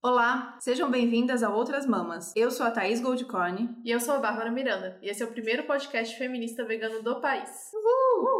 Olá, sejam bem-vindas a Outras Mamas. Eu sou a Thaís Goldcorn. E eu sou a Bárbara Miranda. E esse é o primeiro podcast feminista vegano do país. Uhul! Já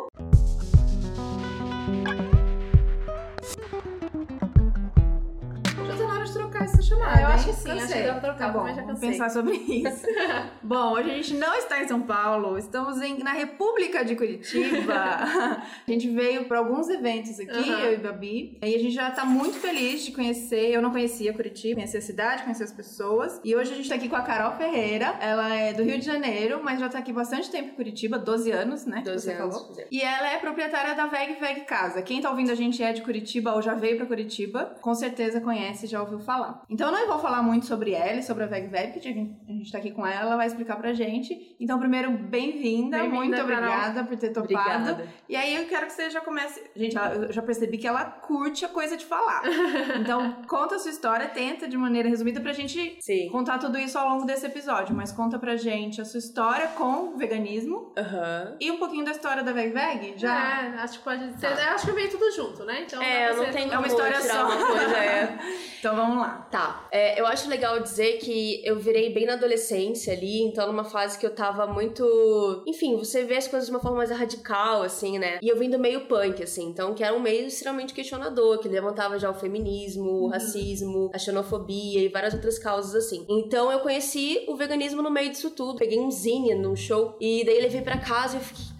chamada. Ah, eu acho hein? que sim, Cansei. acho que dá pra trocar, Tá bom, mas já cansei. pensar sobre isso. bom, hoje a gente não está em São Paulo, estamos em- na República de Curitiba. a gente veio para alguns eventos aqui, Aham. eu e Babi. E a gente já tá muito feliz de conhecer. Eu não conhecia Curitiba, conhecer a cidade, conhecer as pessoas. E hoje a gente tá aqui com a Carol Ferreira. Ela é do Rio de Janeiro, mas já tá aqui bastante tempo em Curitiba 12 anos, né? que 12 você anos. falou. E ela é proprietária da Veg Veg Casa. Quem tá ouvindo a gente é de Curitiba ou já veio pra Curitiba, com certeza conhece e já ouviu falar. Então eu não vou falar muito sobre ela e sobre a Veg Veg, porque a gente a gente tá aqui com ela, ela vai explicar pra gente. Então, primeiro, bem-vinda, Bem-vinda, muito Carol. obrigada por ter topado. Obrigada. E aí eu quero que você já comece. Gente, eu já percebi que ela curte a coisa de falar. Então, conta a sua história, tenta de maneira resumida pra gente Sim. contar tudo isso ao longo desse episódio, mas conta pra gente a sua história com o veganismo Aham. e um pouquinho da história da Veg Veg, já. É, acho que pode eu Acho que veio tudo junto, né? Então, É, não tem É uma história só. uma coisa, é. Então vamos lá. Tá. É, eu acho legal dizer que eu virei bem na adolescência ali, então numa fase que eu tava muito. Enfim, você vê as coisas de uma forma mais radical, assim, né? E eu vim do meio punk, assim, então que era um meio extremamente questionador, que levantava já o feminismo, o racismo, a xenofobia e várias outras causas, assim. Então eu conheci o veganismo no meio disso tudo. Peguei um zine num show e daí levei pra casa e eu fiquei.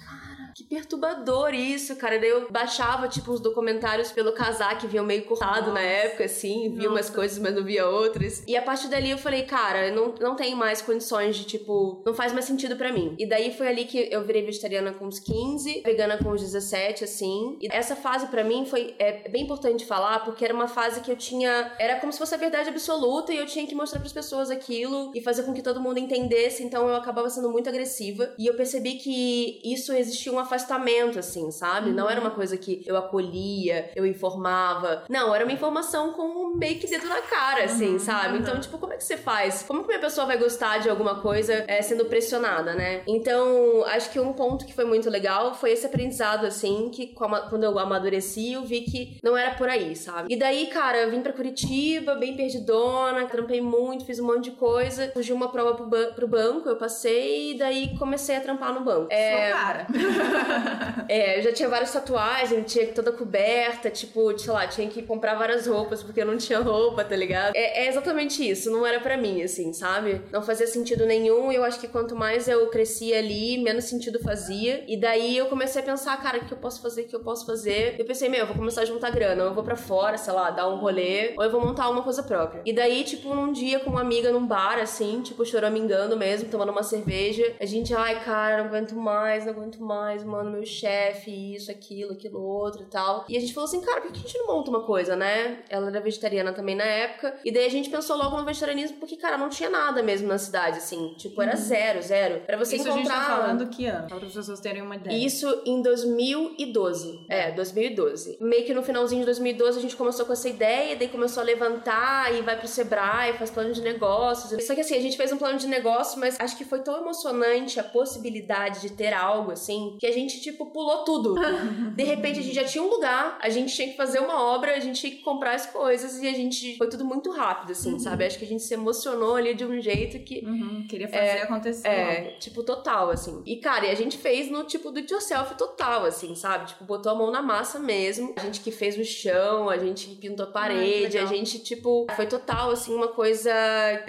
"Cara, Que perturbador isso, cara. Daí eu baixava, tipo, uns documentários pelo casaco que vinham meio cortado na época, assim, via umas Nossa. coisas, mas não via outras. E a partir dali eu falei, cara, eu não, não tenho mais condições de, tipo, não faz mais sentido pra mim. E daí foi ali que eu virei vegetariana com uns 15, vegana com uns 17, assim. E essa fase pra mim foi é, bem importante falar, porque era uma fase que eu tinha. Era como se fosse a verdade absoluta e eu tinha que mostrar pras pessoas aquilo e fazer com que todo mundo entendesse. Então eu acabava sendo muito agressiva. E eu percebi que isso existia um afastamento, assim, sabe? Não era uma coisa que eu acolhia, eu informava. Não, era uma informação com meio que dedo na cara, assim, Uhum, sabe? uhum. Então, tipo, como é que você faz? Como que uma pessoa vai gostar de alguma coisa é, sendo pressionada, né? Então, acho que um ponto que foi muito legal foi esse aprendizado, assim, que quando eu amadureci, eu vi que não era por aí, sabe? E daí, cara, eu vim pra Curitiba, bem perdidona, trampei muito, fiz um monte de coisa. Surgiu uma prova pro, ban- pro banco, eu passei e daí comecei a trampar no banco. É, Sua cara. é, eu já tinha várias tatuagens, tinha toda coberta, tipo, sei lá, tinha que comprar várias roupas porque eu não tinha roupa, tá ligado? É, é exatamente isso, não era pra mim, assim, sabe? Não fazia sentido nenhum eu acho que quanto mais eu crescia ali, menos sentido fazia. E daí eu comecei a pensar, cara, o que eu posso fazer, o que eu posso fazer? Eu pensei, meu, eu vou começar a juntar grana, ou eu vou pra fora, sei lá, dar um rolê, ou eu vou montar uma coisa própria. E daí, tipo, num dia com uma amiga num bar, assim, tipo, choramingando mesmo, tomando uma cerveja, a gente, ai, cara, não aguento mais, não aguento mais, mano, meu chefe, isso, aquilo, aquilo outro e tal. E a gente falou assim, cara, por que a gente não monta uma coisa, né? Ela era vegetariana também na época. E daí a gente pensou logo no vegetarianismo, porque, cara, não tinha nada mesmo na cidade, assim. Tipo, era zero, zero. Pra você Isso a gente encontrar. tá falando que ano? Só para as pessoas terem uma ideia. Isso em 2012. É, 2012. Meio que no finalzinho de 2012 a gente começou com essa ideia, daí começou a levantar e vai pro Sebrae, faz plano de negócios. Só que assim, a gente fez um plano de negócio, mas acho que foi tão emocionante a possibilidade de ter algo assim, que a gente, tipo, pulou tudo. De repente a gente já tinha um lugar, a gente tinha que fazer uma obra, a gente tinha que comprar as coisas e a gente. Foi tudo muito rápido, assim, sabe? Acho que a gente se emocionou ali de um jeito que Uhum, queria fazer acontecer. é, tipo, total, assim. E, cara, e a gente fez no tipo do it yourself total, assim, sabe? Tipo, botou a mão na massa mesmo. A gente que fez o chão, a gente que pintou a parede, a gente, tipo, foi total, assim, uma coisa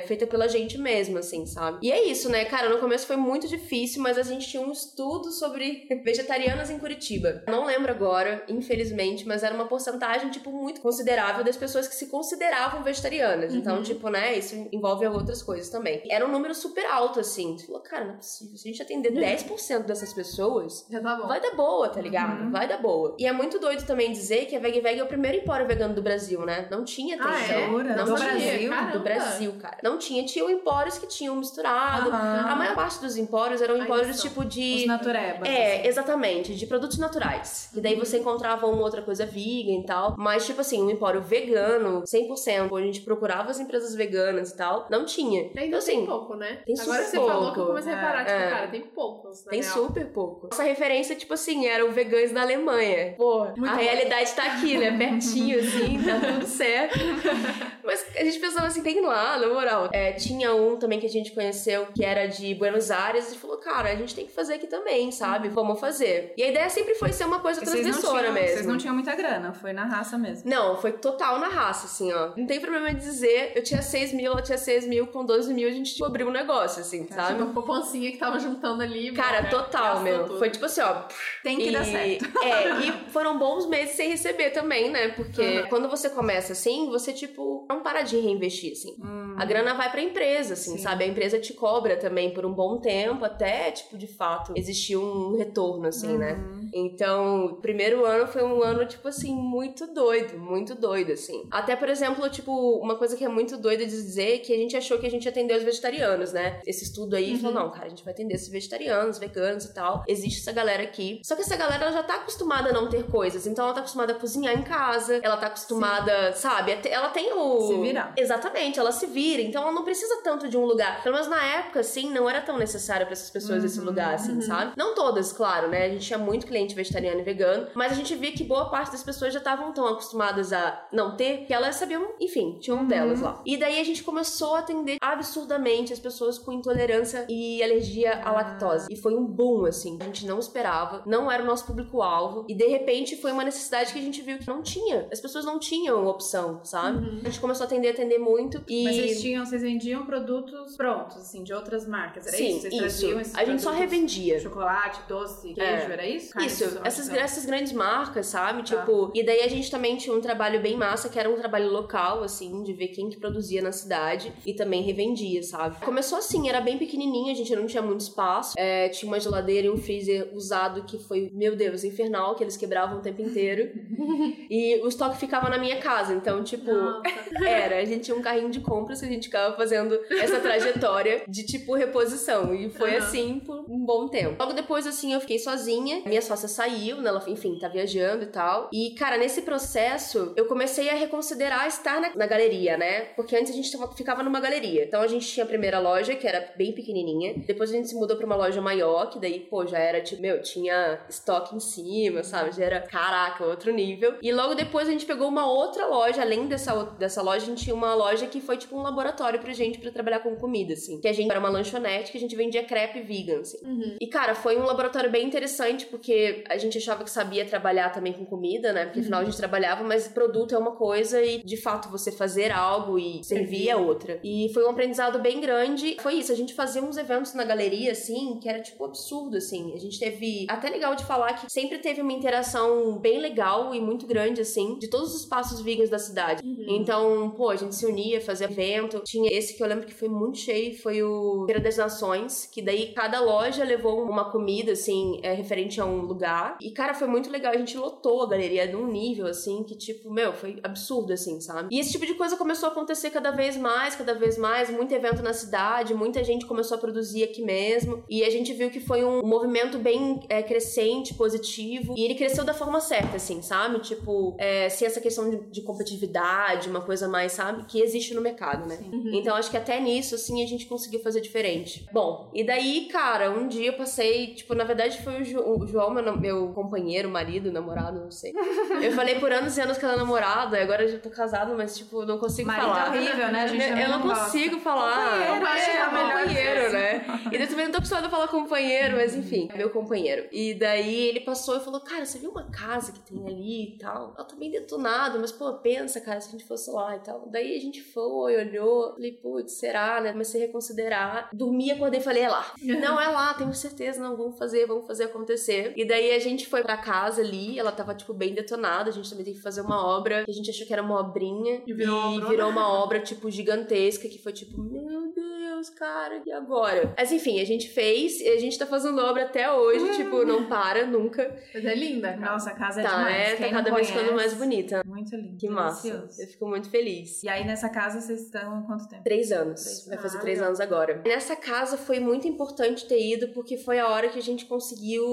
feita pela gente mesmo, assim, sabe? E é isso, né, cara? No começo foi muito difícil, mas a gente tinha um estudo sobre vegetarianas em Curitiba. Não lembro agora, infelizmente, mas era uma porcentagem, tipo, muito considerável das pessoas que se consideravam vegetarianas. Então, Uhum. tipo, né, isso envolve outras coisas também. Era um número super alto, assim. Tu falou, cara, não é possível. Se a gente atender 10% dessas pessoas, Já tá bom. vai dar boa, tá ligado? Uhum. Vai dar boa. E é muito doido também dizer que a Veg Veg é o primeiro empório vegano do Brasil, né? Não tinha até Ah, é? então. Não Do tinha. Brasil? Caramba. Do Brasil, cara. Não tinha. Tinham empórios que tinham misturado. Aham. A maior parte dos empórios eram empórios tipo de... Os naturebas. É, assim. Exatamente, de produtos naturais. E daí você encontrava uma outra coisa vegan e tal. Mas, tipo assim, um empório vegano, 100%, onde a gente procurava as empresas veganas e tal, não tinha. Ainda Então, assim, tem pouco, né? tem Agora super você falou que eu pouco. comecei a reparar, tipo, É. cara, tem poucos. na Tem real. super pouco. Nossa referência, tipo assim, era o Vegans da Alemanha. Pô, a bom. realidade tá aqui, né? Pertinho, assim, tá tudo certo. Mas a gente pensava assim, tem lá, na moral. É, tinha um também que a gente conheceu que era de Buenos Aires. Gente falou, cara, a gente tem que fazer aqui também, sabe? Vamos fazer. E a ideia sempre foi ser uma coisa transgressora tinham, mesmo. vocês não tinham muita grana, foi na raça mesmo. Não, foi total na raça, assim, ó. Não tem problema de dizer, eu tinha 6 mil, ela tinha 6 mil, com 12 mil a gente tipo, abriu um negócio, assim, sabe? Tipo, a poupancinha que tava juntando ali. Cara, bora, total, meu. tudo. Foi tipo assim, ó. Tem que e, dar certo. É, e foram bons meses sem receber também, né? Porque Uhum. quando você começa assim, você, tipo, não para de reinvestir, assim. A grana vai pra empresa, assim, Uhum. Sim. sabe? A empresa te cobra também por um bom tempo, até, tipo, de fato, existir um retorno, assim, né? Uhum. Então, o primeiro ano foi um ano, tipo assim, muito doido, muito doido, assim. Até, por exemplo, tipo, uma coisa que é muito doida de dizer é que a gente achou que a gente ia atender os vegetarianos, né? Esse estudo aí falou, não, cara, a gente vai atender esses vegetarianos, veganos e tal. Existe essa galera aqui. Só que essa galera ela já tá acostumada a não ter coisas. Então ela tá acostumada a cozinhar em casa, ela tá acostumada, sabe? a ter- Ela tem o. Se virar. Exatamente, ela se vira. Então ela não precisa tanto de um lugar. Pelo menos na época, assim, não era tão necessário pra essas pessoas esse lugar, assim, sabe? Não todas, claro, né? A gente tinha muito cliente vegetariano e vegano, mas a gente via que boa parte das pessoas já estavam tão acostumadas a não ter que elas sabiam, enfim, tinha um delas lá. E daí a gente começou a atender absurdamente as pessoas com intolerância e alergia à lactose. E foi um boom, assim. A gente não esperava, não era o nosso público-alvo. E de repente foi uma necessidade que a gente viu que não tinha. As pessoas não tinham opção, sabe? A gente começou a atender, atender muito. E... Mas vocês tinham, vocês vendiam produtos prontos, assim, de outras marcas, era Sim, isso? Vocês isso. A gente só revendia. Chocolate, doce, queijo, É. era isso? Carne Isso, essas, então. essas grandes marcas, sabe? Tá. Tipo, e daí a gente também tinha um trabalho bem massa, que era um trabalho local, assim, de ver quem que produzia na cidade e também revendia, sabe? Começou assim, era bem pequenininho, a gente não tinha muito espaço. É, tinha uma geladeira e um freezer usado que foi, meu Deus, infernal, que eles quebravam o tempo inteiro. e o estoque ficava na minha casa, então, tipo, Nossa. era, a gente tinha um carrinho de compras que a gente ficava fazendo essa trajetória de tipo reposição. E foi Aham. assim por um bom tempo. Logo depois, assim, eu fiquei sozinha. Minha sócia saiu, né? Ela, enfim, tá viajando e tal. E, cara, nesse processo, eu comecei a reconsiderar estar na, na galeria, né? Porque antes a gente tava- ficava numa galeria. Então a gente tinha a primeira loja, que era bem pequenininha. Depois a gente se mudou pra uma loja maior, que daí, pô, já era tipo, meu, tinha estoque em cima, sabe? Já era, caraca, outro nível. E logo depois a gente pegou uma outra loja, além dessa, dessa loja, a gente tinha uma loja que foi tipo um laboratório pra gente pra trabalhar com comida, assim. Que a gente era uma lanchonete que a gente vendia crepe vegan, assim. Uhum. E, cara, foi um laboratório bem interessante, porque a gente achava que sabia trabalhar também com comida, né? Porque afinal a gente trabalhava, mas produto é uma coisa e, de fato, você fazer algo e servir é outra. E foi um aprendizado bem grande. Foi isso, a gente fazia uns eventos na galeria, assim, que era, tipo, absurdo, assim. A gente teve. Até legal de falar que sempre teve uma interação bem legal e muito grande, assim, de todos os espaços vegans da cidade. Então, pô, a gente se unia, fazia evento. Tinha esse que eu lembro que foi muito cheio, foi o Feira das Nações, que daí cada loja levou uma comida, assim, é, referente a um lugar. E, cara, foi muito legal. A gente lotou a galeria num nível, assim, que, tipo, meu, foi absurdo, assim, sabe? E esse tipo de coisa começou a acontecer cada vez mais, cada vez mais. Muito evento na cidade, muita gente começou a produzir aqui mesmo. E a gente viu que foi um movimento bem é, crescente, positivo. E ele cresceu da forma certa, assim, sabe? Tipo, é, sem essa questão de, de competitividade, uma coisa mais, sabe? Que existe no mercado, né? Então acho que até nisso, assim, a gente conseguiu fazer diferente. Bom, e daí, cara, um dia eu passei, tipo, na verdade foi o, Jo- o João, meu, meu companheiro, marido, namorado, não sei. Eu falei por anos e anos que ela é namorada, e agora eu já tô casado, mas, tipo, não consigo Marido falar. é horrível, né? A gente eu, eu não gosta. consigo falar. Companheiro, é, é melhor companheiro, coisa. né? E daí também não tô acostumada a falar companheiro, mas enfim, é meu companheiro. E daí ele passou e falou: Cara, você viu uma casa que tem ali e tal? Ela tá bem detonada, mas pô, pensa, cara, se a gente fosse lá e tal. Daí a gente foi, olhou, falei, putz, será, né? Comecei a reconsiderar. Dormi, acordei e falei: É lá. não, é lá, tenho certeza, não, vamos fazer, vamos fazer acontecer. E daí a gente foi pra casa ali, ela tava, tipo, bem detonada. A gente também teve que fazer uma obra que a gente achou que era uma obrinha. E virou uma obrona. virou uma obra, tipo, gigantesca, que foi tipo, meu Deus, cara, e agora? Mas enfim, a gente fez e a gente tá fazendo obra até hoje, tipo, não para nunca. Mas é linda. Nossa, a casa é tá, demais. é, tá Quem cada não vez ficando mais bonita. Muito lindo. Que massa. delicioso. Eu fico muito feliz. E aí nessa casa vocês estão há quanto tempo? Três anos. Três Vai fazer Ah, três legal. anos agora. Nessa casa foi muito importante ter ido, porque foi a hora que a gente conseguiu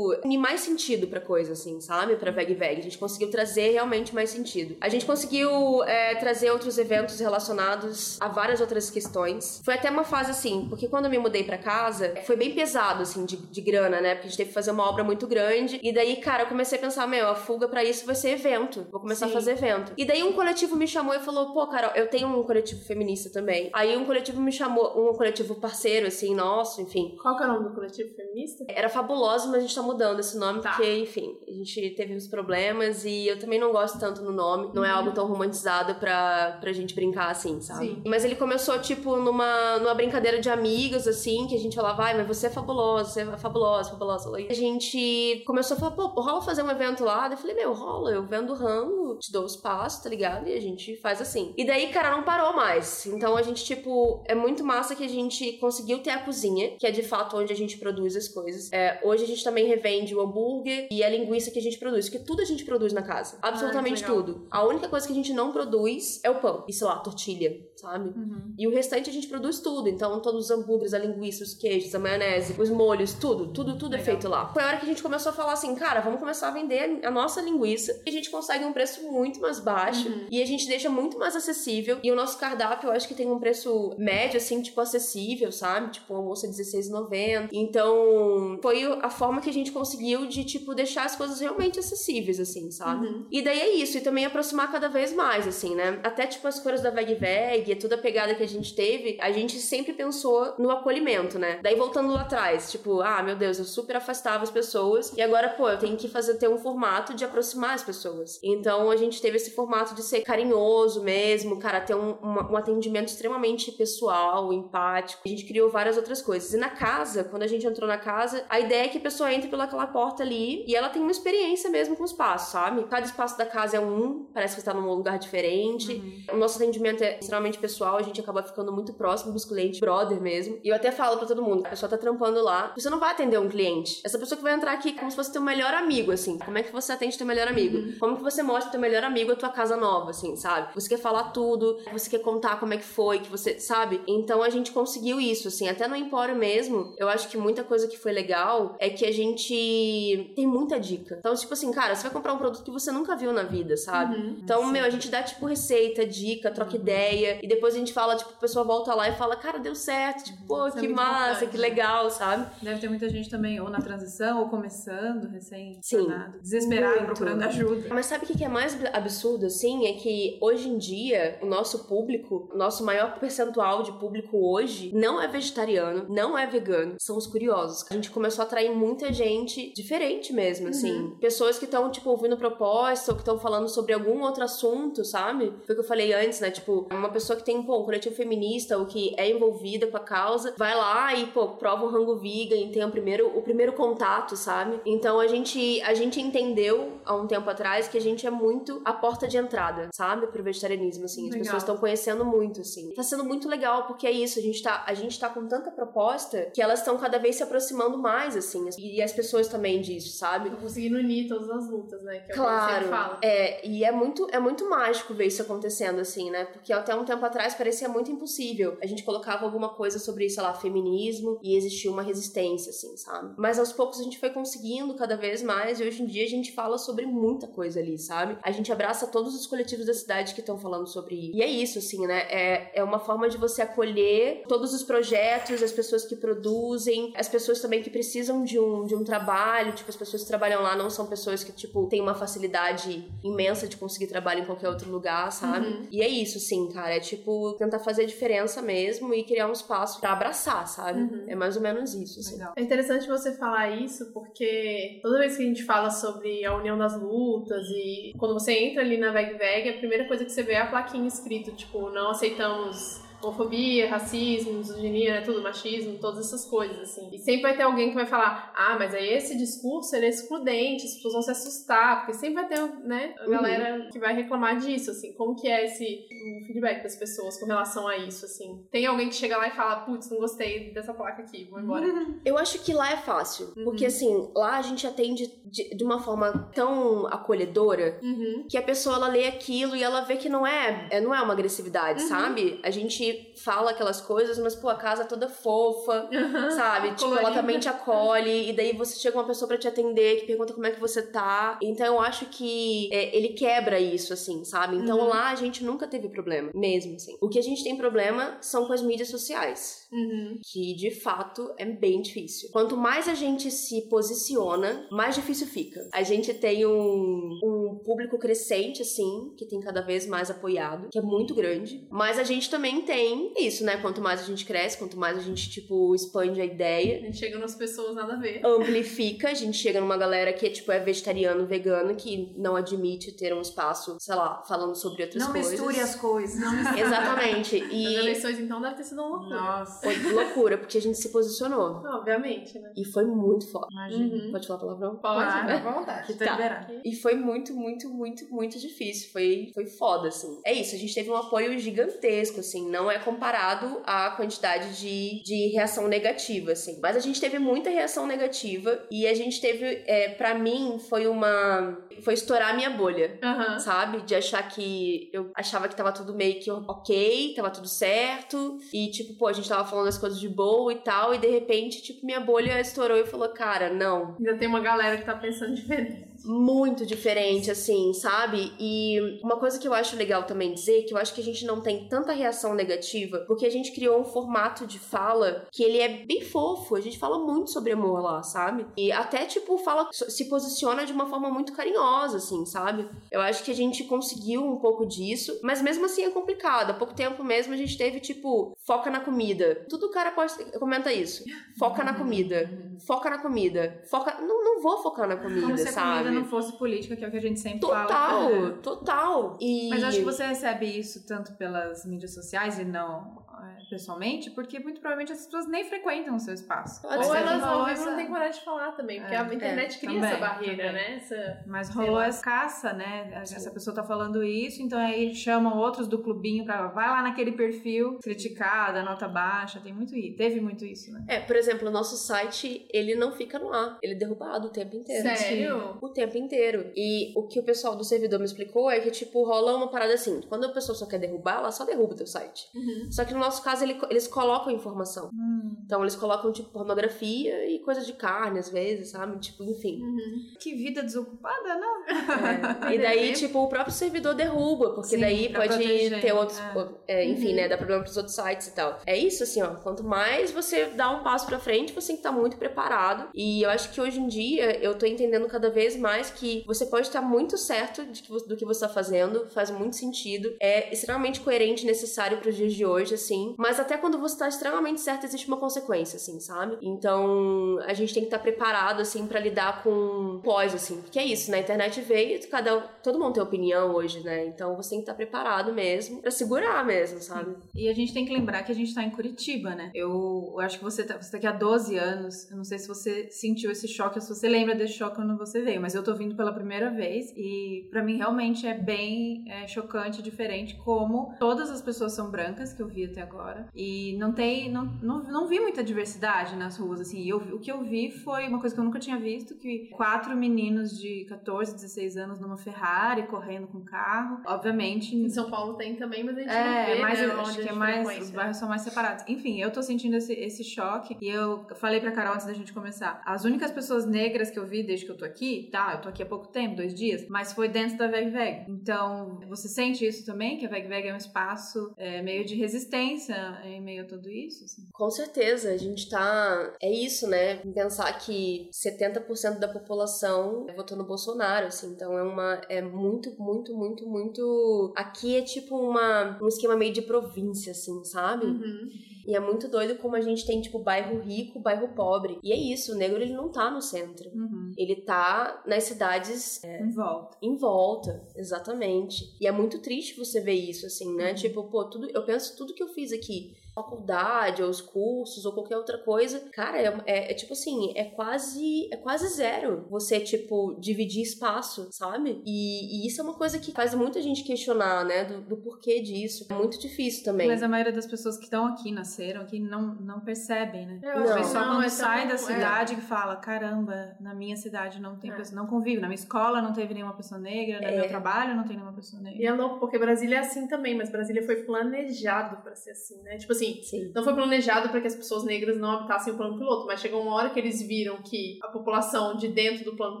unir mais sentido pra coisa, assim, sabe? Pra Veg Veg. A gente conseguiu trazer realmente mais sentido. A gente conseguiu é, trazer outros eventos relacionados a várias outras questões. Foi até uma fase assim, porque quando eu me mudei pra casa, foi bem pesado, assim, de, de grana, né? Porque a gente teve que fazer uma obra muito grande. E daí, cara, eu comecei a pensar, meu, a fuga pra isso vai ser evento. Vou começar Sim. a fazer fazer evento. E daí um coletivo me chamou e falou: pô, Carol, eu tenho um coletivo feminista também. Aí um coletivo me chamou, um coletivo parceiro, assim, nosso, enfim. Qual que é o nome do coletivo feminista? Era fabuloso, mas a gente tá mudando esse nome Tá. porque, enfim, a gente teve uns problemas e eu também não gosto tanto no nome. Não é algo tão romantizado pra, pra gente brincar assim, sabe? Sim. Mas ele começou, tipo, numa, numa brincadeira de amigas, assim, que a gente falava, vai, mas você é fabulosa, você é fabulosa, fabulosa. E a gente começou a falar, pô, rola fazer um evento lá? Daí eu falei, meu, rola, eu vendo ramo, te dou os passos, tá ligado? E a gente faz assim. E daí, cara, não parou mais. Então a gente, tipo, é muito massa que a gente conseguiu ter a cozinha, que é de fato onde a gente produz as coisas. É, hoje a gente também revende o hambúrguer e a linguiça que a gente produz, porque tudo a gente produz na casa. Absolutamente legal. tudo. A única coisa que a gente não produz é o pão. E sei lá, a tortilha, sabe? Uhum. E o restante a gente produz tudo. Então, todos os hambúrgueres, a linguiça, os queijos, a maionese, os molhos, tudo, tudo, tudo é Legal. feito lá. Foi a hora que a gente começou a falar assim, cara, vamos começar a vender a nossa linguiça. E a gente consegue um preço muito mais baixo. Uhum. E a gente deixa muito mais acessível. E o nosso cardápio, eu acho que tem um preço médio, assim, tipo, acessível, sabe? Tipo, o almoço é R$16,90. Então, foi a forma que a gente conseguiu de, tipo, deixar as coisas realmente acessíveis, assim, sabe? Uhum. E daí é isso, e também aproximar cada vez mais, assim, né? Até, tipo, as cores da Veg Veg, toda a pegada que a gente teve, a gente sempre pensou no acolhimento, né? Daí voltando lá atrás, tipo, ah, meu Deus, eu super afastava as pessoas, e agora, pô, eu tenho que fazer ter um formato de aproximar as pessoas. Então a gente teve esse formato de ser carinhoso mesmo, cara, ter um, uma- um atendimento extremamente pessoal, empático. A gente criou várias outras coisas. E na casa, quando a gente entrou na casa, a ideia é que a pessoa entre pelaquela porta ali e ela tem uma experiência mesmo com o espaço, sabe? Cada espaço da casa é um, parece que está num lugar diferente. O nosso atendimento é extremamente pessoal, a gente acaba ficando muito próximo dos clientes, brother mesmo. E eu até falo pra todo mundo, a pessoa tá trampando lá, você não vai atender um cliente. Essa pessoa que vai entrar aqui é como se fosse teu melhor amigo, assim. Como é que você atende teu melhor amigo? Como que você mostra teu melhor amigo a tua casa nova, assim, sabe? Você quer falar tudo, você quer contar como é que foi, que você, sabe? Então a gente conseguiu isso, assim, até no Empório mesmo, eu acho que muita coisa que foi legal é que a gente tem muita dica. Então, tipo assim, cara, você vai comprar um produto que você nunca viu na vida, sabe? Uhum. Então, meu, a gente dá, tipo, receita, dica, troca ideia. E depois a gente fala, tipo, a pessoa volta lá e fala, cara, deu certo. Tipo, pô, é que muito massa, importante, que né? legal, sabe? Deve ter muita gente também, ou na transição, ou começando, recém Sim. desesperado, procurando ajuda. Mas sabe o que é mais absurdo, assim? É que hoje em dia, o nosso público, o nosso maior percentual de público hoje, não é vegetariano, não é vegano, são os curiosos. A gente começou a atrair muita gente diferente mesmo, assim. Pessoas que estão, tipo, ouvindo proposta ou que estão falando sobre algum outro assunto, sabe? Foi o que eu falei antes, né? Tipo, uma pessoa que tem, pô, um coletivo feminista ou que é envolvida com a causa, vai lá e, pô, prova o rango vegan e tem o primeiro, o primeiro contato, sabe? Então a gente, a gente entendeu há um tempo atrás que a gente é muito a porta de entrada, sabe? Pro vegetarianismo, assim. As Legal. pessoas estão conhecendo muito, assim. Tá sendo muito legal, porque é isso, a gente tá, a gente tá com tanta proposta que elas estão cada vez se aproximando mais, assim. E as pessoas também disso, sabe? Tô conseguindo unir todas as lutas, né? Que é que Claro, você fala. é, e é muito, é muito mágico ver isso acontecendo, assim, né? Porque até um tempo atrás parecia muito impossível. A gente colocava alguma coisa sobre, sei lá, feminismo e existia uma resistência, assim, sabe? Mas aos poucos a gente foi conseguindo cada vez mais e hoje em dia a gente fala sobre muita coisa ali, sabe? A gente abraça todos os coletivos da cidade que estão falando sobre isso. E é isso, assim, né? É, é uma forma de você acolher todos os projetos, as pessoas que produzem, as pessoas também que precisam de um, de um trabalho, tipo, as pessoas que trabalham lá não são pessoas que, tipo, têm uma facilidade imensa de conseguir trabalho em qualquer outro lugar, sabe? Uhum. E é isso, sim, cara. É tipo tentar fazer a diferença mesmo e criar um espaço pra abraçar, sabe? Uhum. É mais ou menos isso, assim. É interessante você falar isso porque toda vez que a gente fala sobre a união das lutas e quando você entra ali na Veg Veg, a primeira coisa que você vê é a plaquinha escrito, tipo, não aceitamos homofobia, racismo, misoginia, né, tudo, machismo, todas essas coisas, assim. E sempre vai ter alguém que vai falar, ah, mas aí esse discurso, ele é excludente, as pessoas vão se assustar, porque sempre vai ter, né, a Uhum. galera que vai reclamar disso, assim. Como que é esse o feedback das pessoas com relação a isso, assim? Tem alguém que chega lá e fala, putz, não gostei dessa placa aqui, vou embora. Eu acho que lá é fácil. Porque, assim, lá a gente atende de, de uma forma tão acolhedora Uhum. que a pessoa ela lê aquilo e ela vê que não é, é- não é uma agressividade, Uhum. sabe? A gente fala aquelas coisas, mas pô, a casa é toda fofa, sabe? Tipo, ela também te acolhe e daí você chega uma pessoa pra te atender que pergunta como é que você tá. Então eu acho que é, ele quebra isso assim, sabe? Então Uhum. lá a gente nunca teve problema, mesmo assim. O que a gente tem problema são com as mídias sociais Uhum. que de fato é bem difícil. Quanto mais a gente se posiciona, mais difícil diversifica. A gente tem um, um público crescente, assim, que tem cada vez mais apoiado, que é muito grande. Mas a gente também tem isso, né? Quanto mais a gente cresce, quanto mais a gente, tipo, expande a A ideia, gente chega nas pessoas nada a ver. amplifica, a gente chega numa galera que é, tipo, é vegetariano, vegano, que não admite ter um espaço, sei lá, falando sobre outras Não coisas. misture as coisas. Não misture. Exatamente. As E eleições, então, deve ter sido uma loucura. Nossa. Foi loucura, porque a gente se posicionou. Obviamente, né? E foi muito foda. Imagina. Uhum. Pode falar palavrão? Pode, Claro. né? À vontade. Que tá liberado. E foi muito, muito, muito, muito difícil. Foi, foi foda, assim. É isso, a gente teve um apoio gigantesco, assim. Não é comparado à quantidade de, de reação negativa, assim. Mas a gente teve muita reação negativa e a gente teve, é, para mim, foi uma. Foi estourar a minha bolha. Aham. Sabe? De achar que. Eu achava que tava tudo meio que ok, tava tudo certo. E, tipo, pô, a gente tava falando as coisas de boa e tal. E de repente, tipo, minha bolha estourou e falou: cara, não, Ainda tem uma galera que tá pensando diferente. Muito diferente, assim, sabe? E uma coisa que eu acho legal também dizer, que eu acho que a gente não tem tanta reação negativa, porque a gente criou um formato de fala que ele é bem fofo, a gente fala muito sobre amor lá, sabe? E até, tipo, fala, se posiciona de uma forma muito carinhosa, assim, sabe? Eu acho que a gente conseguiu um pouco disso, mas mesmo assim é complicado. Há pouco tempo mesmo a gente teve, tipo, foca na comida. Tudo cara pode, comenta isso. Foca na comida. Foca na comida. Foca. Não, não vou focar na comida, sabe? Não fosse política, que é o que a gente sempre fala. Total, total. E Mas acho que você recebe isso tanto pelas mídias sociais e não pessoalmente, porque muito provavelmente as pessoas nem frequentam o seu espaço. Pode Ou ser. elas essa- não têm coragem de falar também, porque É, a internet é, cria também, essa barreira, também. né? Essa... Mas rolou essa caça, né? Essa pessoa tá falando isso, então aí chamam outros do clubinho pra. Vai lá naquele perfil, criticada, nota baixa, tem muito isso. Teve muito isso, né? É, por exemplo, o nosso site, ele não fica no ar. Ele é derrubado o tempo inteiro. Sério? O tempo inteiro. E o que o pessoal do servidor me explicou é que, tipo, rola uma parada assim. Quando a pessoa só quer derrubar, ela só derruba o teu site. Uhum. Só que no nosso caso, ele- eles colocam informação. Hum, Então, eles colocam, tipo, pornografia e coisa de carne, às vezes, sabe? Tipo, enfim. Uhum. que vida desocupada, não? É. E daí, tipo, o próprio servidor derruba, porque Sim, daí pode proteger, ter outros. é. é, enfim, Uhum. né? Dá problema pros outros sites e tal. É isso, assim, ó. Quanto mais você dá um passo pra frente, você tem que estar muito preparado. E eu acho que hoje em dia eu tô entendendo cada vez mais que você pode estar muito certo que do que você tá fazendo, faz muito sentido, é extremamente coerente e necessário pros dias de hoje, assim. Mas até quando você tá extremamente certo, existe uma consequência, assim, sabe? Então a gente tem que estar preparado, assim, pra lidar com pós, assim. Porque é isso, né? A internet veio, cada, todo mundo tem opinião hoje, né? Então você tem que estar preparado mesmo pra segurar mesmo, sabe? E a gente tem que lembrar que a gente tá em Curitiba, né? Eu, eu acho que você tá, você tá aqui há 12 anos. Eu não sei se você sentiu esse choque se você lembra desse choque quando você veio, mas eu tô vindo pela primeira vez e pra mim realmente é bem é, chocante, diferente como todas as pessoas são brancas que eu vi até agora e não tem, não, não, não vi muita diversidade nas ruas, assim. Eu, o que eu vi foi uma coisa que eu nunca tinha visto, que quatro meninos de 14, 16 anos numa Ferrari correndo com carro. Obviamente, Em São Paulo tem também, mas a gente não é, vê, mais, né, acho que é mais, frequenta. os bairros são mais separados. Enfim, eu tô sentindo esse, esse choque e eu falei pra Carol antes da gente começar. As únicas pessoas negras que eu vi desde que eu tô aqui, tá, eu tô aqui há pouco tempo, dois dias, mas foi dentro da Veg Veg. Então, você sente isso também? Que a Veg Veg é um espaço é, meio de resistência em meio a tudo isso? assim? Com certeza, a gente tá. É isso, né? Pensar que 70% da população votou no Bolsonaro, assim. Então é uma. É muito, muito, muito, muito. Aqui é tipo uma, um esquema meio de província, assim, sabe? Uhum. E é muito doido como a gente tem, tipo, bairro rico, bairro pobre. E é isso, o negro ele não tá no centro. Uhum. Ele tá nas cidades Em volta. em volta, exatamente. E é muito triste você ver isso, assim, né? Tipo, pô, tudo, eu penso tudo que eu fiz aqui, faculdade, ou os cursos, ou qualquer outra coisa, cara, é, é- é tipo assim, é quase, é quase zero você, tipo, dividir espaço, sabe? E, e isso é uma coisa que faz muita gente questionar, né? Do, do porquê disso. É muito difícil também. Mas a maioria das pessoas que estão aqui, nasceram aqui, não, não percebem, né? Eu Não. Não, quando é sai da é. cidade que fala, caramba, na minha cidade não tem É. pessoa, não convive, na minha escola não teve nenhuma pessoa negra, no É. meu trabalho não tem nenhuma pessoa negra. E é louco, porque Brasília é assim também, mas Brasília foi planejado pra ser assim, né? Tipo assim, Sim. não foi planejado para que as pessoas negras não habitassem o plano piloto, mas chegou uma hora que eles viram que a população de dentro do plano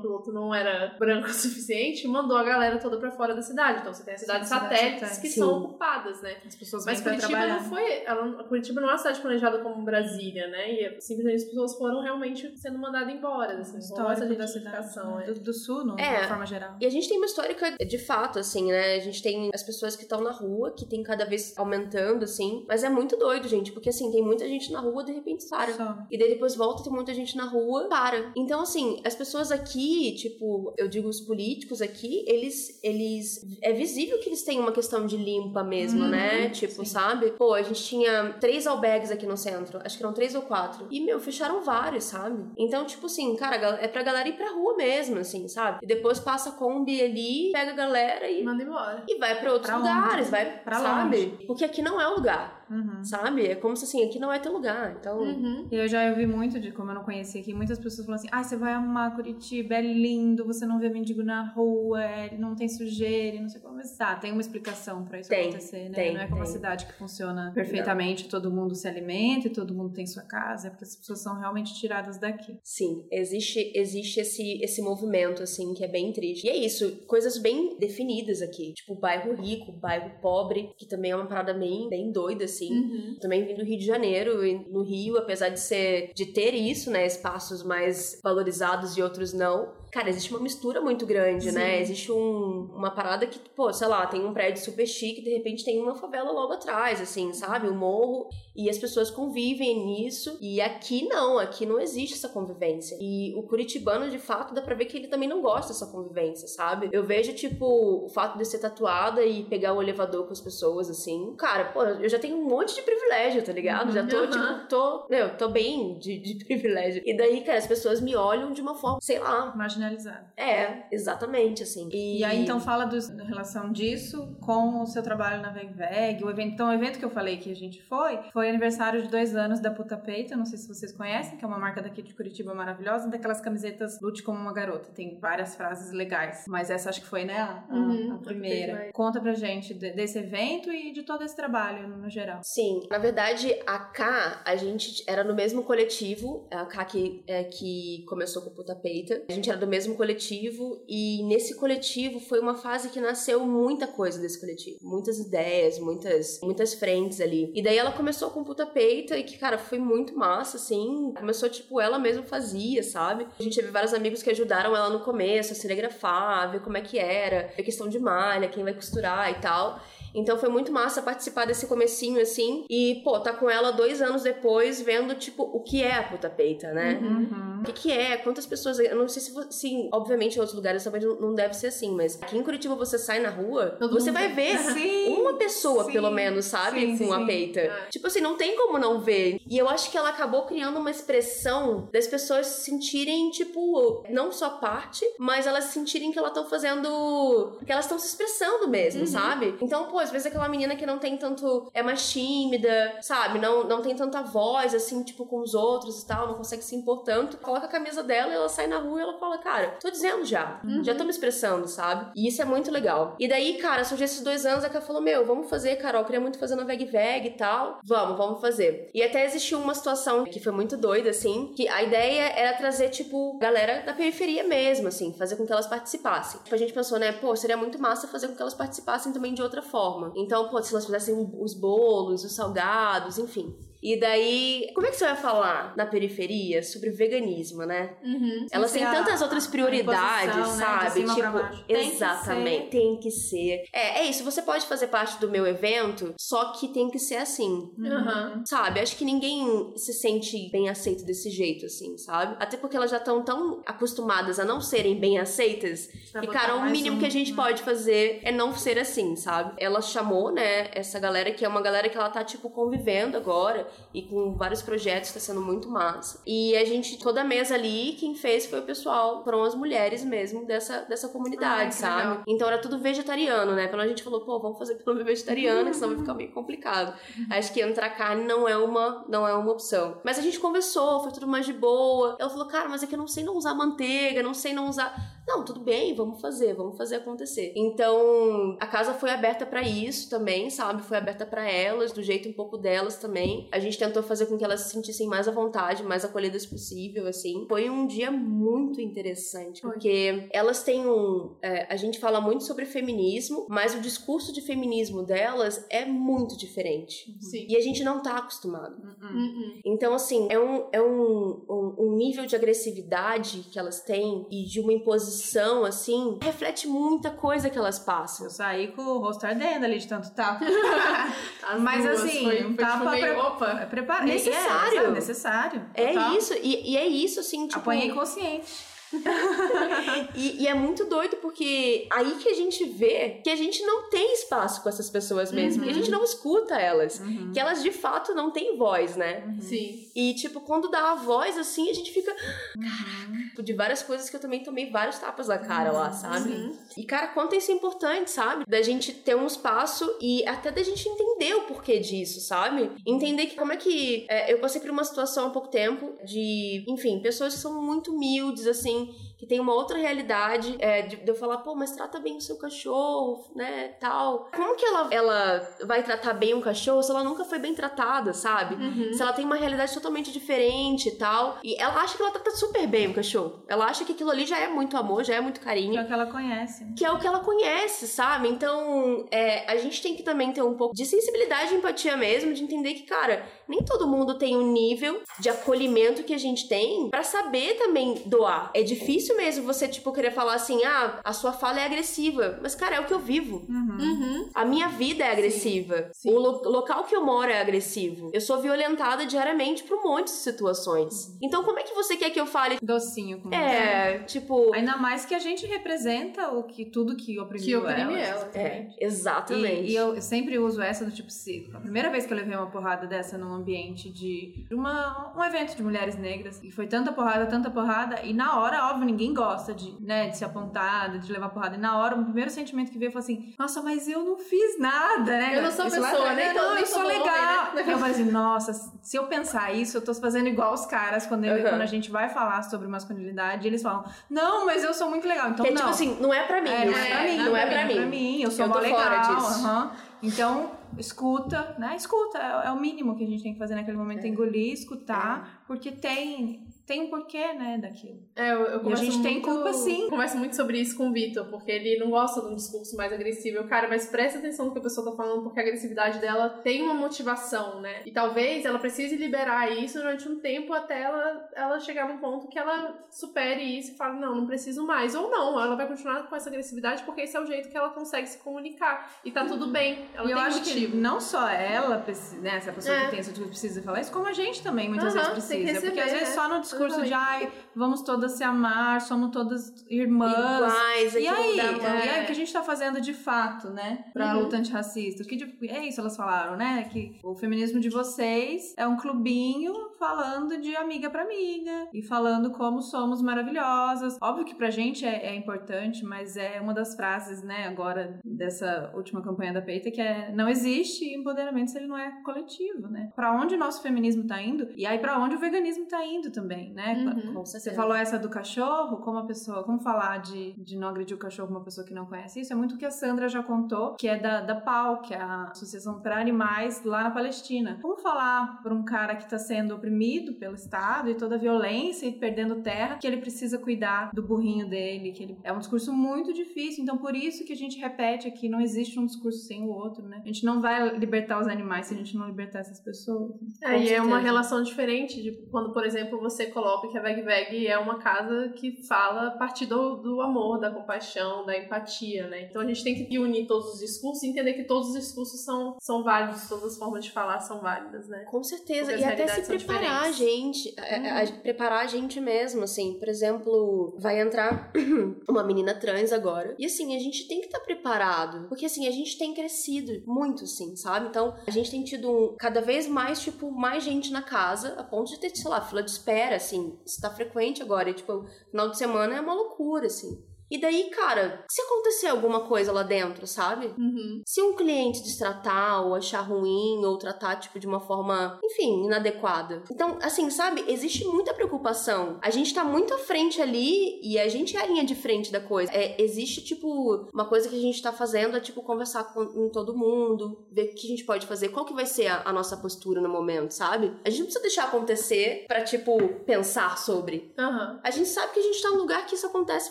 piloto não era branca o suficiente, e mandou a galera toda pra fora da cidade. Então você tem as cidades Sim, cidades satélites que Sim. são ocupadas, né? As pessoas Mas Curitiba não foi. Ela, Curitiba não é uma cidade planejada como Brasília, né? E simplesmente as pessoas foram realmente sendo mandadas embora. Assim, essa da cidade, né? é. do, do sul, no, É. de forma geral. E a gente tem uma histórica de fato, assim, né? A gente tem as pessoas que estão na rua, que tem cada vez aumentando, assim. Mas é muito doido, gente, porque assim, tem muita gente na rua, de repente para. Some. E daí depois volta, tem muita gente na rua, para. Então, assim, as pessoas aqui, tipo, eu digo os políticos aqui, eles, eles. É visível que eles têm uma questão de limpa mesmo, Uhum, né? Tipo, sim. sabe? Pô, a gente tinha três albergues aqui no centro. Acho que eram três ou quatro. E, meu, fecharam vários, sabe? Então, tipo assim, cara, é pra galera ir pra rua mesmo, assim, sabe? E depois passa a Kombi ali, pega a galera e. Manda embora. E vai pra outros Pra lugares, onde? vai, Pra sabe? Porque aqui não é o lugar, Uhum. sabe? É como se assim, aqui não é teu lugar. Então, Uhum. Eu já ouvi muito de como eu não conhecia aqui, muitas pessoas falam assim: ah, você vai amar Curitiba, é lindo, você não vê mendigo na rua, é, não tem sujeira, não sei como. Mas tá, tem uma explicação pra isso Tem, acontecer, né? tem, não é como tem. a cidade que funciona perfeitamente, todo mundo se alimenta e todo mundo tem sua casa, é porque as pessoas são realmente tiradas daqui. Sim, existe, existe esse, esse movimento, assim, que é bem triste. E é isso, coisas bem definidas aqui. Tipo, bairro rico, bairro pobre, que também é uma parada bem, bem doida, assim. Uhum. Também vim do Rio de Janeiro, e no Rio, apesar de ser, de ter isso, né, espaços mais valorizados e outros não, cara, existe uma mistura muito grande, né? Sim. Existe um, uma parada que, pô, sei lá, tem um prédio super chique, de repente tem uma favela logo atrás, assim, sabe? Um morro, e as pessoas convivem nisso, e aqui não, aqui não existe essa convivência. E o curitibano, de fato, dá pra ver que ele também não gosta dessa convivência, sabe? Eu vejo, tipo, o fato de ser tatuada e pegar o elevador com as pessoas, assim, cara, pô, eu já tenho um monte de privilégio, tá ligado? Já tô, Uhum. tipo, tô, meu, tô bem de, de privilégio. E daí, cara, as pessoas me olham de uma forma, sei lá. Marginalizado. É, exatamente, assim. E aí, então, fala dos- da relação disso com o seu trabalho na Veg Veg, o evento. Então, o evento que eu falei que a gente foi, foi aniversário de dois anos da Puta Peita, não sei se vocês conhecem, que é uma marca daqui de Curitiba maravilhosa, daquelas camisetas Lute como uma garota. Tem várias frases legais, mas essa acho que foi, né, a, Uhum, a primeira. Conta pra gente de- desse evento e de todo esse trabalho no geral. Sim, na verdade, a K, a gente era no mesmo coletivo, a K que, é, que começou com o Puta Peita. A gente era do mesmo coletivo e nesse coletivo foi uma fase que nasceu muita coisa desse coletivo. Muitas ideias, muitas, muitas frentes ali. E daí ela começou com Puta Peita e que, cara, foi muito massa, assim. Começou, tipo, ela mesma fazia, sabe? A gente teve vários amigos que ajudaram ela no começo a serigrafar, a ver como é que era, ver questão de malha, quem vai costurar e tal. Então foi muito massa participar desse comecinho, assim. E, pô, tá com ela dois anos depois, vendo, tipo, o que é a puta peita, né? Uhum. O que, que é? Quantas pessoas. Eu não sei se, se obviamente, em outros lugares também não deve ser assim, mas aqui em Curitiba você sai na rua, Todo você vai vê. ver Sim, uma pessoa, sim, pelo menos, sabe? sim, com a sim. peita. É. Tipo assim, não tem como não ver. E eu acho que ela acabou criando uma expressão das pessoas se sentirem, tipo, não só parte, mas elas sentirem que elas estão fazendo. que elas estão se expressando mesmo, Uhum. sabe? Então, pô, às vezes aquela menina que não tem tanto. é mais tímida, sabe? Não, não tem tanta voz, assim, tipo, com os outros e tal, não consegue se impor tanto. Coloca a camisa dela e ela sai na rua e ela fala, cara, tô dizendo já. Uhum. Já tô me expressando, sabe? E isso é muito legal. E daí, cara, surgiu esses dois anos, a Ká falou, meu, vamos fazer, Carol, queria muito fazer na Veg Veg e tal. Vamos, vamos fazer. E até existiu uma situação que foi muito doida, assim, que a ideia era trazer, tipo, galera da periferia mesmo, assim, fazer com que elas participassem. Tipo, a gente pensou, né, pô, seria muito massa fazer com que elas participassem também de outra forma. Então, pô, se elas fizessem os bolos, os salgados, enfim. E daí, como é que você vai falar na periferia sobre veganismo, né? Uhum. Elas têm a- tantas outras a prioridades, imposição, né, sabe? pra tipo. Tem que exatamente, ser. tem que ser. É, é isso, você pode fazer parte do meu evento, só que tem que ser assim. Aham. Sabe? Acho que ninguém se sente bem aceito desse jeito, assim, sabe? Até porque elas já estão tão acostumadas a não serem bem aceitas Pra e, cara, o mínimo um, que a gente né? pode fazer é não ser assim, sabe? Ela chamou, né, essa galera que é uma galera que ela tá, tipo, convivendo agora e com vários projetos, tá sendo muito massa. E a gente, toda mesa ali, quem fez foi o pessoal, foram as mulheres mesmo dessa, dessa comunidade, que sabe? legal. Então era tudo vegetariano, né? Então a gente falou, pô, vamos fazer pelo vegetariano, senão vai ficar meio complicado. Acho que entrar carne não é uma, não é uma opção. Mas a gente conversou, foi tudo mais de boa. Ela falou, cara, mas é que eu não sei não usar manteiga, não sei não usar. Não, tudo bem, vamos fazer, vamos fazer acontecer. Então, a casa foi aberta para isso também, sabe? Foi aberta para elas, do jeito um pouco delas também. A gente tentou fazer com que elas se sentissem mais à vontade, mais acolhidas possível, assim. Foi um dia muito interessante, porque elas têm um. É, a gente fala muito sobre feminismo, mas o discurso de feminismo delas é muito diferente. Sim. E a gente não tá acostumado. Uhum. Então, assim, é um, é um, um, um nível de agressividade que elas têm e de uma imposição, assim, reflete muita coisa que elas passam. Eu saí com o rosto ardendo ali de tanto tapa. As Mas duas, assim, foi, foi tapa tipo meio, opa. Preparei. Necessário. É, é necessário. É Total. isso, e, e é isso, assim, tipo. Apanhei consciente. E, e é muito doido porque aí que a gente vê que a gente não tem espaço com essas pessoas mesmo, que a gente não escuta elas, Uhum. que elas de fato não têm voz, né? Sim. E, tipo, quando dá a voz, assim, a gente fica. Caraca! De várias coisas que eu também tomei vários tapas na cara lá, sabe? Uhum. E, cara, quanto isso é importante, sabe? Da gente ter um espaço e até da gente entender o porquê disso, sabe? Entender que como é que. é, eu passei por uma situação há pouco tempo de, enfim, pessoas que são muito humildes, assim, que tem uma outra realidade, é, de, de eu falar, pô, mas trata bem o seu cachorro, né, tal. Como que ela, ela vai tratar bem um cachorro se ela nunca foi bem tratada, sabe? Uhum. Se ela tem uma realidade totalmente diferente e tal. E ela acha que ela trata super bem o cachorro. Ela acha que aquilo ali já é muito amor, já é muito Que carinho. é o que ela conhece. Que é o que ela conhece, sabe? Então, é, a gente tem que também ter um pouco de sensibilidade e empatia mesmo, de entender que, cara, nem todo mundo tem um nível de acolhimento que a gente tem pra saber também doar. É difícil mesmo você, tipo, querer falar assim, ah, a sua fala é agressiva. Mas, cara, é o que eu vivo. Uhum. Uhum. A minha vida é agressiva. sim. O lo- local que eu moro é agressivo. Eu sou violentada diariamente por um monte de situações. Então, como é que você quer que eu fale? Docinho com você. É, tipo. Ainda mais que a gente representa o que tudo que oprimiu Que oprime ela. ela. É, exatamente. E, e eu, eu sempre uso essa do tipo, se a primeira vez que eu levei uma porrada dessa num ambiente de de uma, um evento de mulheres negras, e foi tanta porrada, tanta porrada, e na hora, óbvio, ninguém gosta de, né, de ser apontada, de levar porrada. E na hora, o primeiro sentimento que veio foi assim, nossa, mas eu não fiz nada, né? Eu não sou lá pessoa, né? nem eu sou todo homem, legal. né? Eu falei assim, nossa, se eu pensar isso, eu tô fazendo igual os caras quando, ele- Uhum. quando a gente vai falar sobre masculinidade, eles falam, não, mas eu sou muito legal. Então, que é não. tipo assim, não é pra mim. É, não é pra mim, Não é pra mim. eu sou Eu legal. aham. Então, escuta, né? Escuta, é, é o mínimo que a gente tem que fazer naquele momento, É. engolir, escutar, porque tem, tem um porquê, né, daquilo. É, eu, eu converso gente tem culpa, sim. Converso muito sobre isso com o Vitor, porque ele não gosta de um discurso mais agressivo. Eu, cara, mas presta atenção no que a pessoa tá falando, porque a agressividade dela tem uma motivação, né? E talvez ela precise liberar isso durante um tempo até ela, ela chegar num ponto que ela supere isso e fale, não, não preciso mais. Ou não, ela vai continuar com essa agressividade porque esse é o jeito que ela consegue se comunicar. E tá tudo bem. Ela e eu tem acho motivo. que não só ela, precisa, né, essa pessoa É. que tem esse discurso precisa falar isso, como a gente também muitas Aham, vezes tem que precisa. porque às receber, vezes é. só no discurso de, Exatamente. ai, vamos todas se amar, somos todas irmãs. Iguais, E aí, dá e aí, o que a gente tá fazendo de fato, né? Pra Uhum. luta antirracista? Que de- é isso, elas falaram, né? Que o feminismo de vocês é um clubinho falando de amiga pra amiga e falando como somos maravilhosas. Óbvio que pra gente é, é importante, mas é uma das frases, né, agora dessa última campanha da Peita, que é não existe empoderamento se ele não é coletivo, né? Pra onde o nosso feminismo tá indo e aí pra onde o veganismo tá indo também, né? Uhum. Com Você falou essa do cachorro, como a pessoa, como falar de, de não agredir o cachorro uma pessoa que não conhece isso, é muito o que a Sandra já contou, que é da, da PAL, que é a Associação para Animais lá na Palestina. Como falar para um cara que está sendo oprimido pelo Estado e toda a violência e perdendo terra, que ele precisa cuidar do burrinho dele, que ele é um discurso muito difícil, então por isso que a gente repete aqui, não existe um discurso sem o outro, né? A gente não vai libertar os animais se a gente não libertar essas pessoas. É, e é uma relação diferente de quando, por exemplo, você coloca que a Veg Veg é uma casa que fala a partir do, do amor, da compaixão, da empatia, né? Então a gente tem que unir todos os discursos e entender que todos os discursos são, são válidos, todas as formas de falar são válidas, né? Com certeza. Porque E até se são preparar a gente. a- a- a- preparar a gente mesmo, assim. Por exemplo, vai entrar uma menina trans agora. E assim, a gente tem que estar preparado. Porque assim, a gente tem crescido muito, assim, sabe? Então, a gente tem tido um, cada vez mais, tipo, mais gente na casa, a ponto de ter, sei lá, fila de espera, assim. Isso tá frequente agora. E, tipo, final de semana é uma loucura, assim. E daí, cara, se acontecer alguma coisa lá dentro, sabe? Uhum. Se um cliente destratar ou achar ruim ou tratar, tipo, de uma forma, enfim, inadequada. Então, assim, sabe? Existe muita preocupação. A gente tá muito à frente ali e a gente é a linha de frente da coisa. É, existe, tipo, uma coisa que a gente tá fazendo é, tipo, conversar com, todo mundo, ver o que a gente pode fazer, qual que vai ser a, a nossa postura no momento, sabe? A gente não precisa deixar acontecer pra, tipo, pensar sobre. Aham. A gente sabe que a gente tá num lugar que isso acontece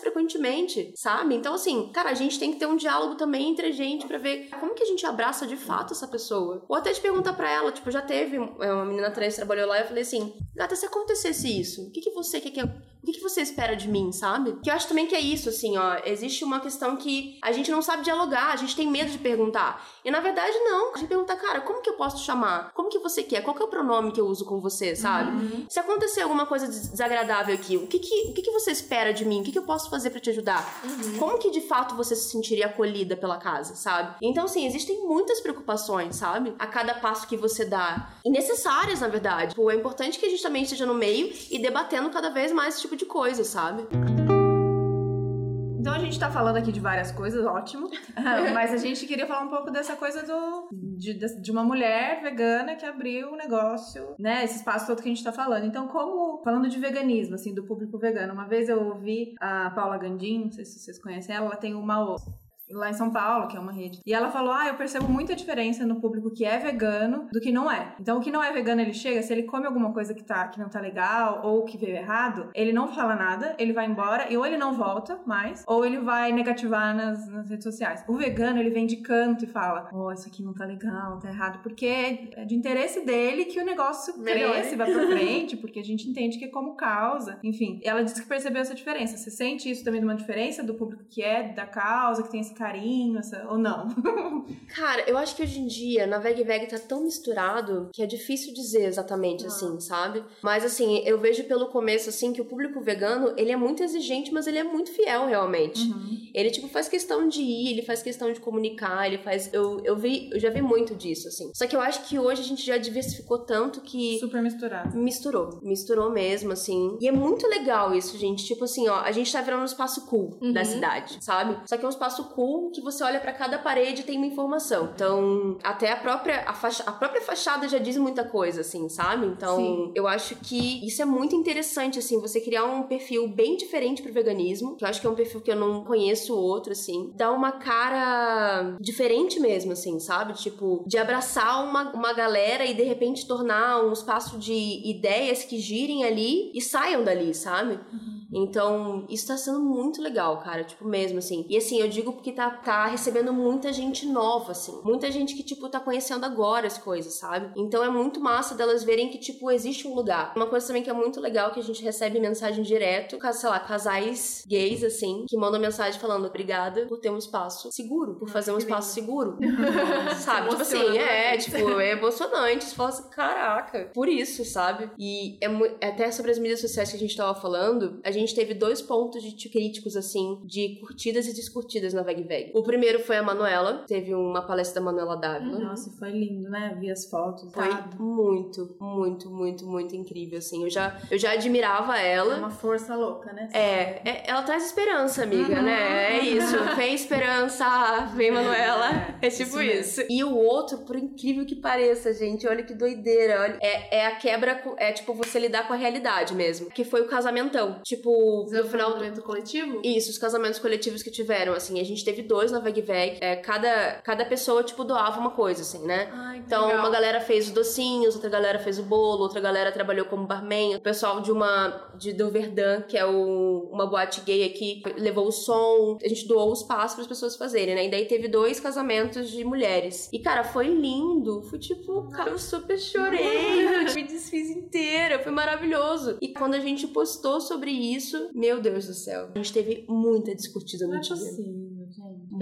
frequentemente, sabe? Então, assim, cara, a gente tem que ter um diálogo também entre a gente pra ver como que a gente abraça de fato essa pessoa. Ou até de perguntar pra ela, tipo, já teve é, uma menina trans que trabalhou lá e eu falei assim, gata, se acontecesse isso, o que que você quer que. O que, que você espera de mim, sabe? Que eu acho também que é isso, assim, ó. Existe uma questão que a gente não sabe dialogar, a gente tem medo de perguntar. E na verdade, não. A gente pergunta, cara, como que eu posso te chamar? Como que você quer? Qual que é o pronome que eu uso com você, sabe? Se acontecer alguma coisa des- desagradável aqui, o que que, o que que você espera de mim? O que que eu posso fazer pra te ajudar? Como que de fato você se sentiria acolhida pela casa, sabe? Então, assim, existem muitas preocupações, sabe? A cada passo que você dá. E necessárias, na verdade. Tipo, é importante que a gente também esteja no meio e debatendo cada vez mais esse tipo de coisa, sabe? Então a gente tá falando aqui de várias coisas, ótimo. Mas a gente queria falar um pouco dessa coisa do de, de uma mulher vegana que abriu um negócio, né? Esse espaço todo que a gente tá falando. Então, como. Falando de veganismo, assim, do público vegano. Uma vez eu ouvi a Paula Gandim, não sei se vocês conhecem ela, ela tem uma lá em São Paulo, que é uma rede. E ela falou: Ah, eu percebo muita diferença no público que é vegano do que não é. Então, o que não é vegano, ele chega, se ele come alguma coisa que, tá, que não tá legal ou que veio errado, ele não fala nada, ele vai embora e ou ele não volta mais, ou ele vai negativar nas, nas redes sociais. O vegano, ele vem de canto e fala: Oh, isso aqui não tá legal, tá errado, porque é de interesse dele que o negócio cresça e vá pra frente, porque a gente entende que é como causa. Enfim, ela disse que percebeu essa diferença. Você sente isso também de uma diferença do público que é da causa, que tem esse carinho, ou não? Cara, eu acho que hoje em dia, na Veg Veg tá tão misturado que é difícil dizer exatamente assim, sabe? Mas assim, eu vejo pelo começo, assim, que o público vegano, ele é muito exigente, mas ele é muito fiel, realmente. Ele, tipo, faz questão de ir, ele faz questão de comunicar, ele faz... Eu, eu, vi, eu já vi muito disso, assim. Só que eu acho que hoje a gente já diversificou tanto que... Super misturado. Misturou, misturou mesmo, assim. E é muito legal isso, gente. Tipo assim, ó, a gente tá virando um espaço cool da cidade, sabe? Só que é um espaço cool que você olha pra cada parede e tem uma informação. Então, até a própria, a, facha- a própria fachada já diz muita coisa, assim, sabe? Então, Sim. eu acho que isso é muito interessante, assim, você criar um perfil bem diferente pro veganismo, que eu acho que é um perfil que eu não conheço outro, assim. Dá uma cara diferente mesmo, assim, sabe? Tipo, de abraçar uma, uma galera e de repente tornar um espaço de ideias que girem ali e saiam dali, sabe? Então, isso tá sendo muito legal, cara, tipo, mesmo, assim. E assim, eu digo porque tá, tá recebendo muita gente nova, assim. Muita gente que, tipo, tá conhecendo agora as coisas, sabe? Então é muito massa delas verem que, tipo, existe um lugar. Uma coisa também que é muito legal que a gente recebe mensagem direto, sei lá, casais gays, assim, que mandam mensagem falando obrigada por ter um espaço seguro, por fazer um espaço seguro. sabe? Tipo assim, é, muito. tipo, é emocionante. Você fala assim, caraca, por isso, sabe? E é mu- até sobre as mídias sociais que a gente tava falando, a gente teve dois pontos de tipo, críticos, assim, de curtidas e descurtidas na Veg O primeiro foi a Manuela, teve uma palestra da Manuela Dávila. Nossa, foi lindo, né? Vi as fotos. Foi tá? muito, muito, muito, muito incrível, assim. Eu já, eu já admirava É ela. uma força louca, né? É, é- ela traz esperança, amiga, Uhum. né? É isso. Vem esperança, vem Manuela. É, É, tipo isso isso. E o outro, por incrível que pareça, gente, olha que doideira. Olha, é, é a quebra, é tipo você lidar com a realidade mesmo. Que foi o casamentão. Tipo, no final do. Desenvolvimento coletivo? Isso, os casamentos coletivos que tiveram, assim. A gente teve dois na Veg Veg. É, cada, cada pessoa, tipo, doava uma coisa, assim, né? Ai, Então, legal. uma galera fez os docinhos, outra galera fez o bolo, outra galera trabalhou como barman. O pessoal de uma de do Verdun, que é o, uma boate gay aqui, levou o som. A gente doou o espaço para as pessoas fazerem, né? E daí teve dois casamentos de mulheres. E cara, foi lindo. Foi tipo, cara, eu super chorei, eu me desfiz inteira, foi maravilhoso. E quando a gente postou sobre isso, meu Deus do céu, a gente teve muita discutida no Não é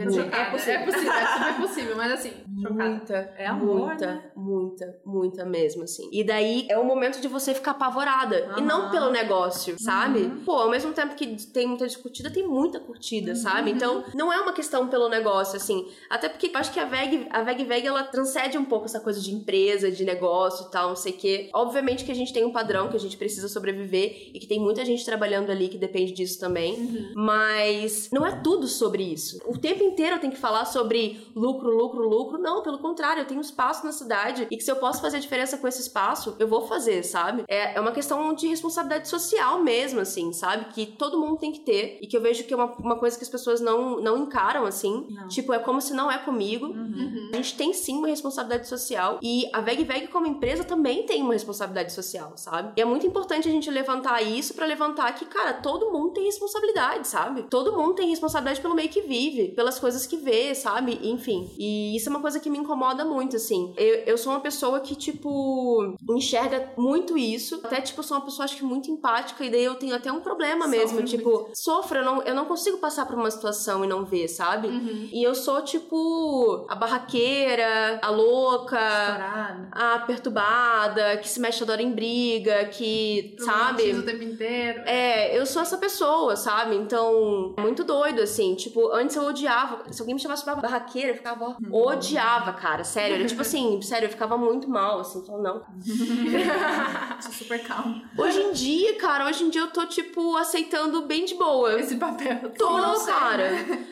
Muito. dizer, É possível, é possível, é super possível, mas assim, chocada. Muita, É amor, muita, né? muita, muita mesmo, assim. E daí é o momento de você ficar apavorada. E não pelo negócio, sabe? Uhum. Pô, ao mesmo tempo que tem muita discutida, tem muita curtida, sabe? Então, não é uma questão pelo negócio, assim. Até porque eu acho que a VEG, a VEG VEG, ela transcende um pouco essa coisa de empresa, de negócio e tal, não sei o quê. Obviamente que a gente tem um padrão que a gente precisa sobreviver e que tem muita gente trabalhando ali que depende disso também. Mas não é tudo sobre isso. O tempo inteiro eu tenho que falar sobre lucro, lucro, lucro. Não, pelo contrário, eu tenho um espaço na cidade e que se eu posso fazer a diferença com esse espaço, eu vou fazer, sabe? É, é uma questão de responsabilidade social mesmo, assim, sabe? Que todo mundo tem que ter e que eu vejo que é uma, uma coisa que as pessoas não, não encaram, assim. Não. Tipo, é como se não é comigo. Uhum. A gente tem sim uma responsabilidade social e a Veg Veg como empresa também tem uma responsabilidade social, sabe? E é muito importante a gente levantar isso pra levantar que, cara, todo mundo tem responsabilidade, sabe? Todo mundo tem responsabilidade pelo meio que vive, pelas coisas que vê, sabe? Enfim. E isso é uma coisa que me incomoda muito, assim. Eu, eu sou uma pessoa que, tipo, enxerga muito isso. Até, tipo, sou uma pessoa, acho que muito empática e daí eu tenho até um problema mesmo. Sofre tipo, sofro, eu não, eu não consigo passar por uma situação e não ver, sabe? Uhum. E eu sou, tipo, a barraqueira, a louca, Estourado. a perturbada, que se mexe toda hora em briga, que, Problematiza o sabe? tempo inteiro. É, eu sou essa pessoa, sabe? Então, é muito doido, assim. Tipo, antes eu odiava. Se alguém me chamasse pra barraqueira, eu ficava. Odiava, cara. Sério. Era tipo assim, sério, eu ficava muito mal, assim. Falando, não. Sou super calma. Hoje em dia, cara, hoje em dia eu tô, tipo, aceitando bem de boa. Esse papel. Tô, não ser, cara.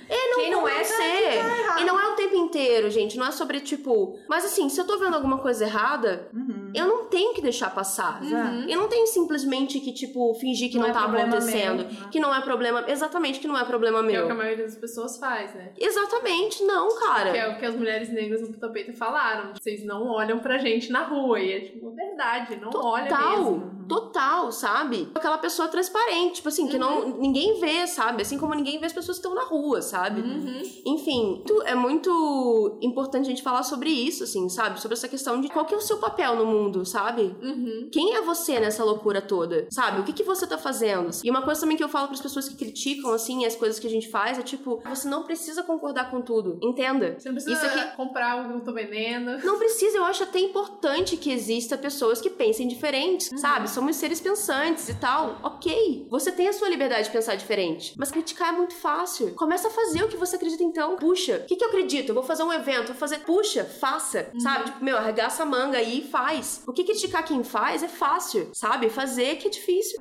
É, não, Quem não é, ser. tá errado. e não é o tempo inteiro, gente. Não é sobre, tipo. Mas assim, se eu tô vendo alguma coisa errada, Uhum. Eu não tenho que deixar passar. Exato. Eu não tenho simplesmente que, tipo, fingir que Não não, é tá acontecendo. meu, né? Que não é problema. Exatamente, que não é problema Que é o meu. que a maioria das pessoas faz, né? Exatamente, não, cara. Que é o que as mulheres negras no tapete falaram. Vocês não olham pra gente na rua. E é tipo, verdade, não olha Total, mesmo. total, sabe? Aquela pessoa transparente, tipo assim, que não ninguém vê, sabe? Assim como ninguém vê as pessoas que estão na rua, sabe? Uhum. Enfim, tu- é muito importante a gente falar sobre isso, assim, sabe? Sobre essa questão de qual que é o seu papel no mundo, sabe? Uhum. Quem é você nessa loucura toda? Sabe? O que, que você tá fazendo? E uma coisa também que eu falo para as pessoas que criticam, assim, as coisas que a gente faz é tipo, você não precisa concordar com tudo. Entenda. Você não precisa Isso aqui comprar o que eu tô vendendo. não precisa, eu acho até importante que exista pessoas que pensem diferentes, sabe? Somos seres pensantes e tal. Ok, você tem a sua liberdade de pensar diferente. Mas criticar é muito fácil. Começa a fazer o que você acredita então. Puxa, o que, que eu acredito? Eu vou fazer um evento, vou fazer. Puxa, faça, sabe? Tipo, meu, arregaça a manga aí e faz. O que criticar quem faz é fácil, sabe? Fazer que é difícil.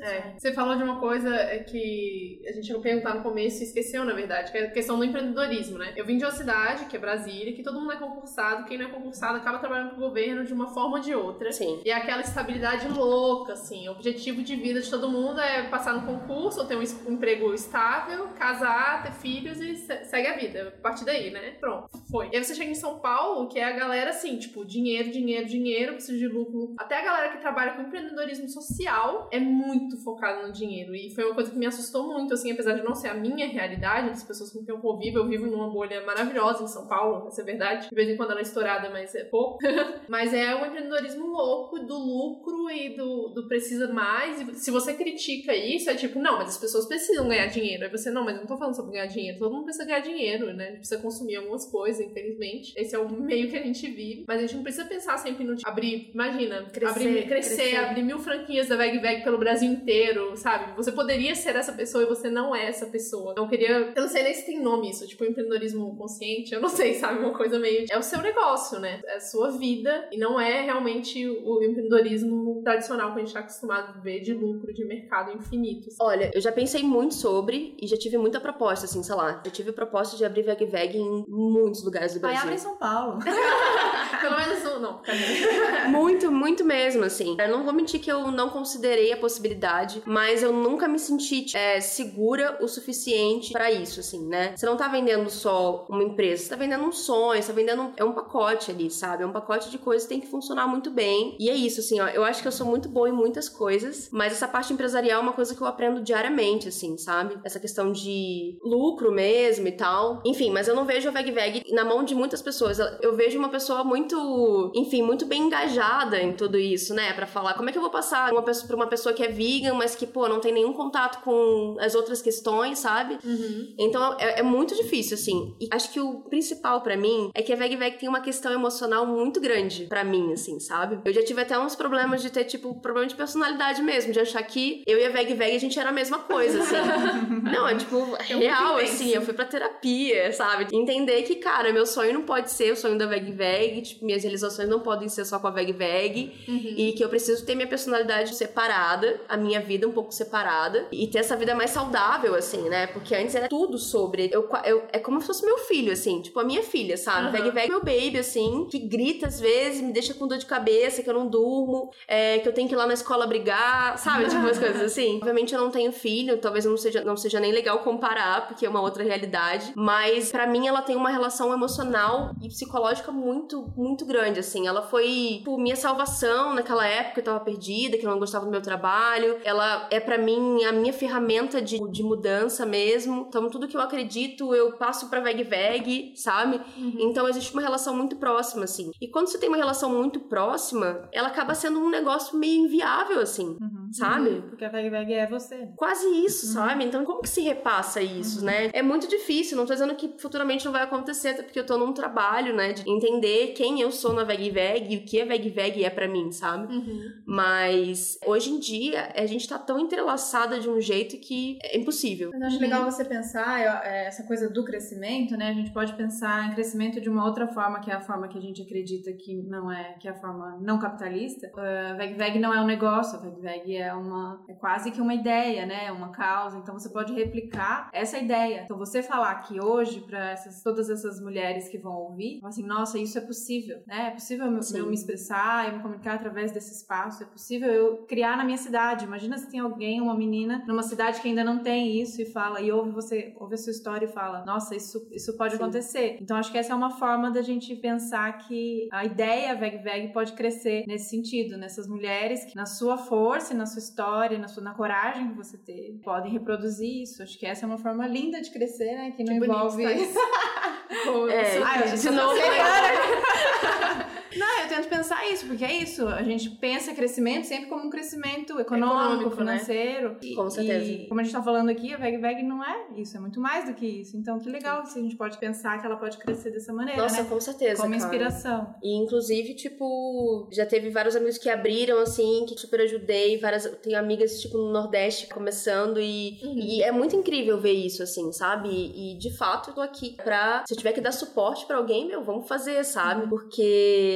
É. Você falou de uma coisa é, que a gente ia perguntar no começo e esqueceu, na verdade, que é a questão do empreendedorismo, né? Eu vim de uma cidade, que é Brasília, que todo mundo é concursado, quem não é concursado acaba trabalhando pro governo de uma forma ou de outra. Sim. E é aquela estabilidade louca, assim. O objetivo de vida de todo mundo é passar no concurso, ou ter um emprego estável, casar, ter filhos e se- segue a vida. A partir daí, né? Pronto, foi. E aí você chega em São Paulo, que é a galera assim, tipo, dinheiro, dinheiro, dinheiro, preciso de lucro. Até a galera que trabalha com empreendedorismo social é muito focada no dinheiro. E foi uma coisa que me assustou muito, assim, apesar de não ser a minha realidade, das pessoas com quem eu convivo. Eu vivo numa bolha maravilhosa em São Paulo, essa é verdade. De vez em quando ela é estourada, mas é pouco. Mas é um empreendedorismo louco do lucro e do, do precisa mais. E se você critica isso, é tipo, não, mas as pessoas precisam ganhar dinheiro. Aí você, não, mas eu não tô falando sobre ganhar dinheiro. Todo mundo precisa ganhar dinheiro, né? A gente precisa consumir algumas coisas, infelizmente. Esse é o meio que a gente vive. Mas a gente não precisa pensar sempre no abrir, imagina, Crescer, abrir, crescer, crescer. abrir mil franquias da Veg Veg pelo Brasil inteiro, sabe? Você poderia ser essa pessoa e você não é essa pessoa. Eu queria. Eu não sei nem se tem nome isso, tipo empreendedorismo consciente. Eu não sei, sabe? Uma coisa meio. É o seu negócio, né? É a sua vida e não é realmente o empreendedorismo tradicional que a gente tá acostumado a ver de lucro, de mercado infinito. assim. Olha, eu já pensei muito sobre e já tive muita proposta, assim, sei lá. Já tive proposta de abrir Veg Veg em muitos lugares do Aí Brasil. abre em São Paulo. Pelo menos um, não. Cadê? Muito, muito mesmo, assim. Eu não vou mentir que eu não considerei a possibilidade, mas eu nunca me senti é, segura o suficiente pra isso, assim, né? Você não tá vendendo só uma empresa, você tá vendendo um sonho, você tá vendendo um, é um pacote ali, sabe? É um pacote de coisas que tem que funcionar muito bem. E é isso, assim, ó. Eu acho que eu sou muito boa em muitas coisas, mas essa parte empresarial é uma coisa que eu aprendo diariamente, assim, sabe? Essa questão de lucro mesmo e tal. Enfim, mas eu não vejo a Veg Veg na mão de muitas pessoas. Eu vejo uma pessoa muito, enfim, muito bem engajada em tudo isso, né? Para falar como é que eu vou passar uma pessoa, pra uma pessoa que é vegan, mas que, pô, não tem nenhum contato com as outras questões, sabe? Uhum. Então é, é, muito difícil, assim. E acho que o principal para mim é que a Veg Veg tem uma questão emocional muito grande para mim, assim, sabe? Eu já tive até uns problemas de ter, tipo, problema de personalidade mesmo, de achar que eu e a Veg Veg a gente era a mesma coisa, assim. não, é tipo, real, assim. Eu fui pra terapia, sabe? Entender que, cara, meu sonho não pode ser o sonho da Veg Veg, tipo, minhas realizações não podem ser só com a Veg Veg, uhum. e que eu preciso ter minha personalidade separada, a minha vida um pouco separada, e ter essa vida mais saudável, assim, né? Porque antes era tudo sobre. Eu, eu, é como se fosse meu filho, assim, tipo, a minha filha, sabe? Uhum. Veg Veg é meu baby, assim, que grita às vezes, me deixa com dor de cabeça, que eu não durmo, é, que eu tenho que ir lá na escola brigar, sabe? Tipo, umas coisas assim. Obviamente eu não tenho filho, talvez não seja, não seja nem legal comparar, porque é uma outra realidade, mas para mim ela tem uma relação emocional e psicológica muito, muito grande, assim. Ela foi, tipo, minha salvação naquela época que eu tava perdida, que eu não gostava do meu trabalho. Ela é para mim a minha ferramenta de, de mudança mesmo. Então, tudo que eu acredito, eu passo pra Veg Veg, sabe? Uhum. Então, existe uma relação muito próxima, assim. E quando você tem uma relação muito próxima, ela acaba sendo um negócio meio inviável, assim, uhum. sabe? Uhum. Porque a Veg Veg é você. Quase isso, uhum. sabe? Então, como que se repassa isso, uhum. né? É muito difícil, não tô dizendo que futuramente não vai acontecer, até porque eu tô num trabalho, né, de entender quem eu sou na Veg Veg e o que a Veg Veg é para mim, sabe? Uhum. Mas hoje em dia a gente tá tão entrelaçada de um jeito que é impossível. Eu acho uhum. legal você pensar é, essa coisa do crescimento, né? A gente pode pensar em crescimento de uma outra forma, que é a forma que a gente acredita que não é, que é a forma não capitalista. Uh, Veg Veg não é um negócio, Veg Veg é uma é quase que uma ideia, né? Uma causa. Então você pode replicar essa ideia. Então você falar que hoje para essas todas essas mulheres que vão ouvir, assim, nossa, isso é possível, né? É possível eu, eu me expressar, eu me comunicar através desse espaço, é possível eu criar na minha cidade. Imagina se tem alguém, uma menina numa cidade que ainda não tem isso e fala e ouve você, ouve a sua história e fala, nossa, isso isso pode Sim. acontecer. Então acho que essa é uma forma da gente pensar que a ideia Veg Veg pode crescer nesse sentido, nessas mulheres que na sua força, na sua história, na sua na coragem que você ter, podem reproduzir isso. Acho que essa é uma forma linda de crescer, né? Que não que envolve. Bonito, é, ah, de novo. Não, eu tento pensar isso, porque é isso. A gente pensa crescimento sempre como um crescimento econômico, econômico né? financeiro. Né? Com certeza. E, como a gente tá falando aqui, a Veg Veg não é isso, é muito mais do que isso. Então, que legal se a gente pode pensar que ela pode crescer dessa maneira. Nossa, né? com certeza. Como inspiração. E, inclusive, tipo, já teve vários amigos que abriram, assim, que super ajudei. Várias, tenho amigas, tipo, no Nordeste começando e, uhum. e é muito incrível ver isso, assim, sabe? E, de fato, eu tô aqui pra. Se eu tiver que dar suporte pra alguém, meu, vamos fazer, sabe? Uhum.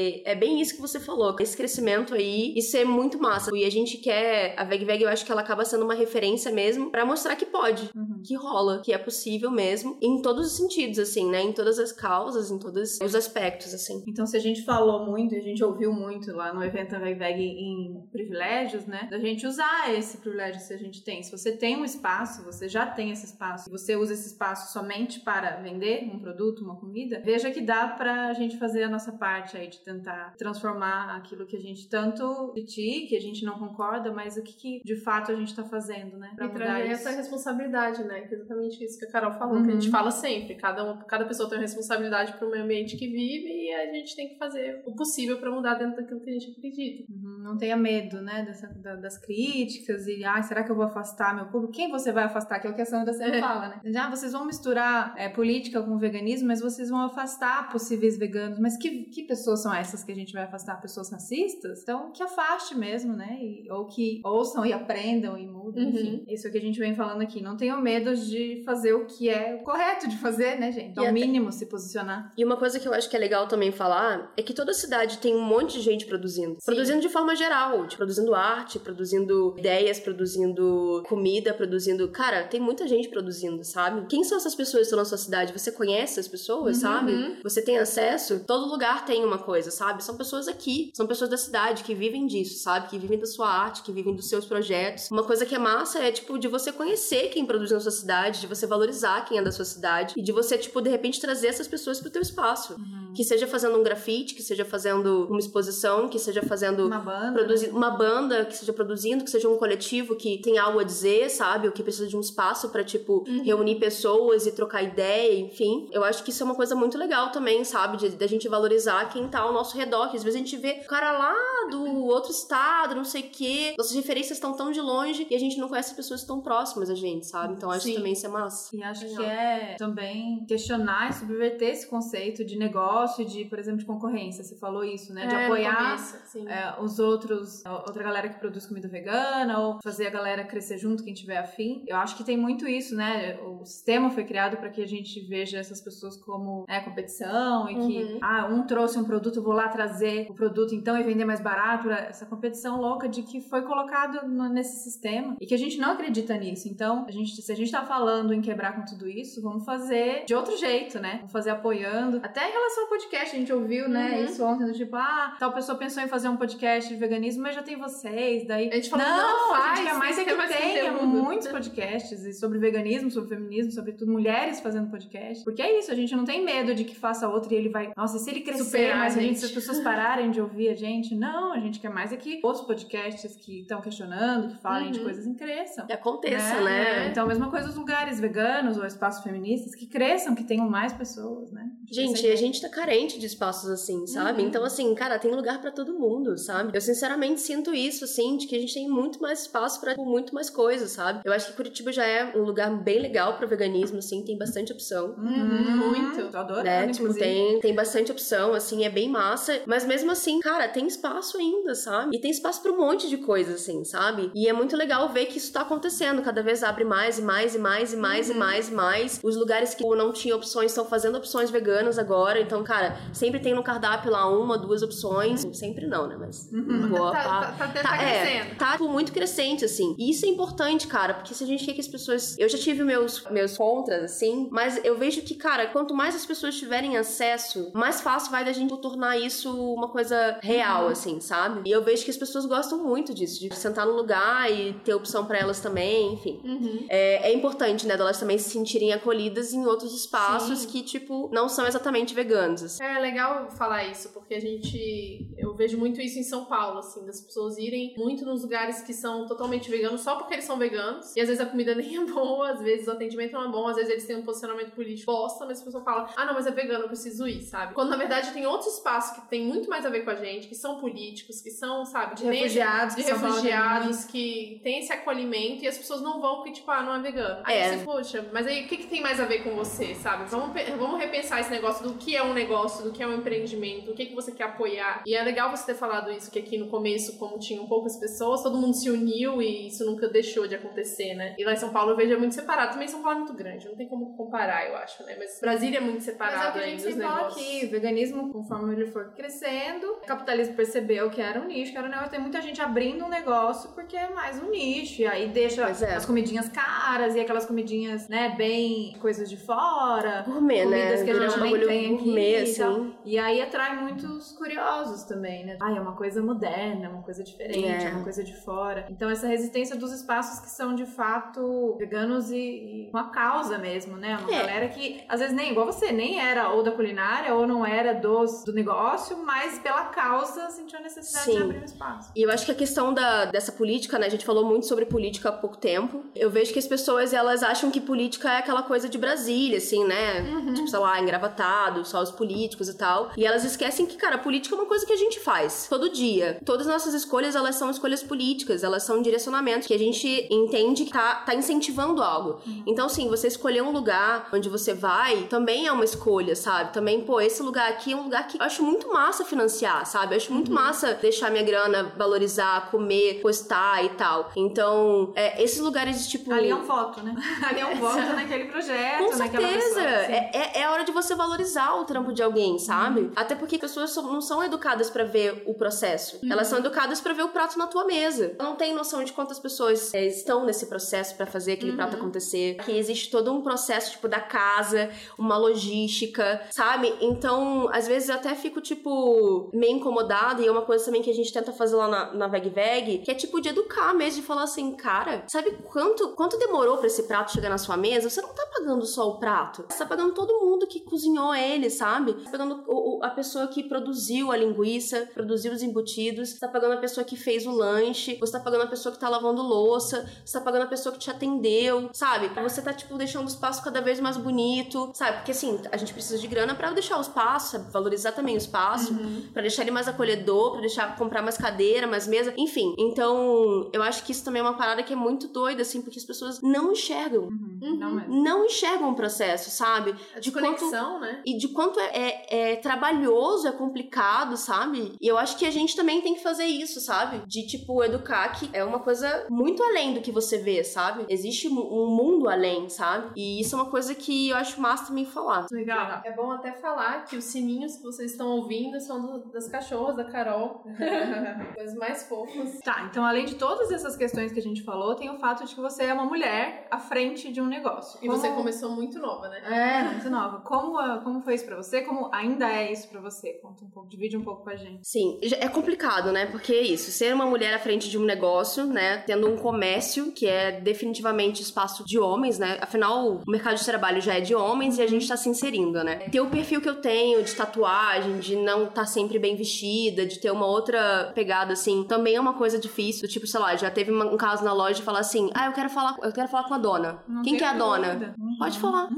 Porque é bem isso que você falou, esse crescimento aí, isso é muito massa. E a gente quer, a Veg Veg, eu acho que ela acaba sendo uma referência mesmo para mostrar que pode, uhum. que rola, que é possível mesmo, em todos os sentidos, assim, né? Em todas as causas, em todos os aspectos, assim. Então, se a gente falou muito, a gente ouviu muito lá no evento da Veg Veg em privilégios, né? Da gente usar esse privilégio que a gente tem. Se você tem um espaço, você já tem esse espaço, e você usa esse espaço somente para vender um produto, uma comida, veja que dá pra gente fazer a nossa parte aí de tentar tentar transformar aquilo que a gente tanto critica, que a gente não concorda, mas o que, que de fato a gente está fazendo, né? Pra e trazer essa responsabilidade, né? Que é exatamente isso que a Carol falou, uhum. que a gente uhum. fala sempre. Cada, um, cada pessoa tem uma responsabilidade para o meio ambiente que vive e a gente tem que fazer o possível para mudar dentro daquilo que a gente acredita. Uhum. Não tenha medo, né? Dessa, da, das críticas e, ah, será que eu vou afastar meu público? Quem você vai afastar? Que é o que a Sandra sempre é. fala, né? Já, ah, vocês vão misturar é, política com veganismo, mas vocês vão afastar possíveis veganos. Mas que, que pessoas são essas? Que a gente vai afastar pessoas racistas, então que afaste mesmo, né? E, ou que ouçam e aprendam e mudem, uhum. enfim. Isso é o que a gente vem falando aqui. Não tenham medo de fazer o que é correto de fazer, né, gente? Ao mínimo se posicionar. E uma coisa que eu acho que é legal também falar é que toda cidade tem um monte de gente produzindo. Sim. Produzindo de forma geral, de produzindo arte, produzindo ideias, produzindo comida, produzindo. Cara, tem muita gente produzindo, sabe? Quem são essas pessoas que estão na sua cidade? Você conhece as pessoas, uhum. sabe? Você tem acesso? Todo lugar tem uma coisa, sabe? São pessoas aqui, são pessoas da cidade que vivem disso, sabe? Que vivem da sua arte, que vivem dos seus projetos. Uma coisa que é massa é, tipo, de você conhecer quem produz na sua cidade, de você valorizar quem é da sua cidade e de você, tipo, de repente trazer essas pessoas pro teu espaço. Uhum. Que seja fazendo um grafite, que seja fazendo uma exposição, que seja fazendo Uma banda. produzindo uma banda que seja produzindo, que seja um coletivo que tem algo a dizer, sabe? O que precisa de um espaço pra, tipo, reunir pessoas e trocar ideia, enfim. Eu acho que isso é uma coisa muito legal também, sabe? De, da gente valorizar quem tá ao nosso redor. Que às vezes a gente vê o cara lá do outro estado, não sei o quê. Nossas referências estão tão de longe e a gente não conhece pessoas tão próximas a gente, sabe? Então acho Sim. que também isso é massa. E acho Legal. que é também questionar e subverter esse conceito de negócio e de, por exemplo, de concorrência. Você falou isso, né? De É, apoiar começo, é, os outros, outra galera que produz comida vegana, ou fazer a galera crescer junto, quem tiver afim. Eu acho que tem muito isso, né? O sistema foi criado para que a gente veja essas pessoas como né, competição e que, Uhum. ah, um trouxe um produto, eu vou lá trazer o produto então e vender mais barato. Essa competição louca de que foi colocado no- nesse sistema e que a gente não acredita nisso. Então, a gente, se a gente tá falando em quebrar com tudo isso, vamos fazer de outro jeito, né? Vamos fazer apoiando. Até em relação ao podcast, a gente ouviu, né? Uhum. Isso ontem, do tipo, ah, tal pessoa pensou em fazer um podcast de veganismo, mas já tem vocês. Daí, A gente falou, não, não a faz, gente quer mais é tem que mais tenha conteúdo. muitos podcasts sobre veganismo, sobre feminismo, sobre tudo, mulheres fazendo podcast. Porque é isso, a gente não tem medo de que faça outro e ele vai, nossa, e se ele crescer, Superar mas a a gente, gente. Se as pessoas pararem de ouvir a gente, não, a gente quer mais é que outros podcasts que estão questionando, que falem de Uhum. coisas em cresçam. Que aconteça, né? Então, a mesma coisa os lugares veganos ou espaços feministas que cresçam, que tenham mais pessoas, né? Gente, a gente tá carente de espaços assim, sabe? Uhum. Então, assim, cara, tem lugar pra todo mundo, sabe? Eu sinceramente sinto isso, assim, de que a gente tem muito mais espaço pra tipo, muito mais coisas, sabe? Eu acho que Curitiba já é um lugar bem legal pro veganismo, assim, tem bastante opção. Uhum, muito. Tô adorando, Né? Tipo, inclusive. tem, tem bastante opção, assim, é bem massa. Mas mesmo assim, cara, tem espaço ainda, sabe? E tem espaço pra um monte de coisa, assim, sabe? E é muito legal ver que isso tá acontecendo. Cada vez abre mais e mais e mais e mais Uhum. e mais e mais. Os lugares que não tinham opções estão fazendo opções veganas agora. Então, cara, sempre tem no cardápio lá uma, duas opções. Sempre não, né? Mas Uhum. boa Tá, tá, tá, tá é, crescendo. tá tipo, muito crescente, assim. E isso é importante, cara, porque se a gente quer que as pessoas. Eu já tive meus, meus contras, assim, mas eu vejo que, cara, quanto mais as pessoas tiverem acesso, mais fácil vai da gente tornar isso uma coisa real, assim, sabe? E eu vejo que as pessoas gostam muito disso, de sentar no lugar e ter opção pra elas também, enfim. Uhum. É, é importante, né, delas também se sentirem acolhidas em outros espaços Sim. que, tipo, não são exatamente veganos. assim. É legal falar isso, porque a gente. Eu vejo muito isso em São Paulo, assim, das pessoas irem muito nos lugares que são totalmente veganos só porque eles são veganos. E às vezes a comida nem é boa, às vezes o atendimento não é bom, às vezes eles têm um posicionamento político bosta, mas a pessoa fala, ah, não, mas é vegano, eu preciso ir, sabe? Quando na verdade tem outros espaços que tem muito mais a ver com a gente, que são políticos, que são, sabe, De refugiados, de que refugiados que tem esse acolhimento e as pessoas não vão porque, tipo, ah, não é vegano. Aí É. você, poxa, mas aí o que, que tem mais a ver com você, sabe? Vamos, vamos repensar esse negócio do que é um negócio, do que é um empreendimento, o que, que você quer apoiar. E é legal você ter falado isso, que aqui no começo, como tinham poucas pessoas, todo mundo se uniu e isso nunca deixou de acontecer, né? E lá em São Paulo eu vejo é muito separado. Também São Paulo é muito grande, não tem como comparar, eu acho, né? Mas Brasília é muito Mas é o separado que a gente ainda, fala negócios. aqui, o veganismo, conforme ele for crescendo, o capitalismo percebeu que era um nicho, que era um negócio, tem muita gente abrindo um negócio porque é mais um nicho, e aí deixa é. as comidinhas caras e aquelas comidinhas, né, bem coisas de fora, Gourmet, né? comidas que a gente um nem tem aqui gourmet, e assim. E aí atrai muitos curiosos também, né? Ah, é uma coisa moderna, é uma coisa diferente, é. É. uma coisa de fora. Então essa resistência dos espaços que são de fato veganos e, e uma causa mesmo, né? Uma É. galera que às vezes nem igual você, nem era ou da culinária ou não era dos, do negócio, mas pela causa sentiu a necessidade de Sim. abrir um espaço. E eu acho que a questão da, dessa política, né? A gente falou muito sobre política há pouco tempo. Eu vejo que as pessoas, elas acham que política é aquela coisa de Brasília, assim, né? Uhum. Tipo, sei lá, engravatado, só os políticos e tal. E elas esquecem que, cara, política é uma coisa que a gente faz todo dia. Todas as nossas escolhas, elas são escolhas políticas, elas são direcionamentos que a gente entende que tá, tá incentivando algo. Então, assim, você escolher um lugar onde você vai também é uma escolha, sabe? Também, pô, esse lugar aqui é um lugar que eu acho muito massa financiar, sabe? Eu acho muito massa deixar minha grana valorizar, comer, postar e tal. Então, é, esses lugares de tipo. Ali é um voto, né? Ali é um voto naquele projeto, Com certeza! pessoa. assim. É, é, é hora de você valorizar o trampo de alguém, sabe? Uhum. Até porque as pessoas não são educadas pra ver o processo. Uhum. Elas são educadas pra ver o prato na tua mesa. Não tem noção de quantas pessoas é, estão nesse processo pra fazer aquele Uhum. prato acontecer. Que existe todo um processo, tipo, da casa, uma logística, sabe? Então, às vezes eu até fico, tipo, meio incomodada. E é uma coisa também que a gente tenta fazer lá na, Veg Veg, que é tipo de educar mesmo, de falar assim, cara, sabe quanto, quanto demorou pra esse prato chegar na sua mesa? Você não tá pagando só o prato. Você tá pagando todo mundo que cozinhou ele, sabe? Você tá pegando o, o, a pessoa que produziu a linguiça, produziu os embutidos, você tá pagando a pessoa que fez o lanche, você tá pagando a pessoa que tá lavando louça, você tá pagando a pessoa que te atendeu, sabe? Você tá, tipo, deixando o espaço cada vez mais bonito, sabe? Porque assim, a gente precisa de grana para deixar o espaço, sabe? valorizar também o espaço, uhum. para deixar ele mais acolhedor, para deixar comprar mais cadeira, mais mesa, enfim. Então, eu acho que isso também é uma parada que é muito doida, assim, porque as pessoas não enxergam. Uhum. Uhum. Não, não, enxergam o processo, sabe? A de conexão, quanto, né? E de quanto é, é, é, trabalhoso, é complicado, sabe? E eu acho que a gente também tem que fazer isso, sabe? De, tipo, educar que é uma coisa muito além do que você vê, sabe? Existe um mundo além, sabe? E isso é uma coisa que eu acho massa também falar. Legal. É bom até falar que os sininhos que vocês estão ouvindo são do, das cachorras da Carol. Coisas mais fofas. Tá, então além de todas essas questões que a gente falou, tem o fato de que você é uma mulher à frente de um negócio. E como... você começou muito nova, né? É, muito nova. Como, como foi isso pra você? Como ainda é isso pra você? Conta um pouco, divide um pouco com a gente. Sim, é complicado, né? Porque é isso, ser uma mulher à frente de um negócio, né? Tendo um comércio que é definitivamente espaço de homens, né? Afinal, o mercado de trabalho já é de homens e a gente tá se inserindo, né? Ter o perfil que eu tenho de tatuagem, de não estar tá sempre bem vestida, de ter uma outra pegada, assim, também é uma coisa difícil. Tipo, sei lá, já teve um caso na loja de falar assim: ah, eu quero falar, eu quero falar com a dona. Não Quem que é a dona? Uhum. Pode falar.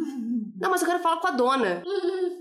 Não, mas eu quero falar com a dona.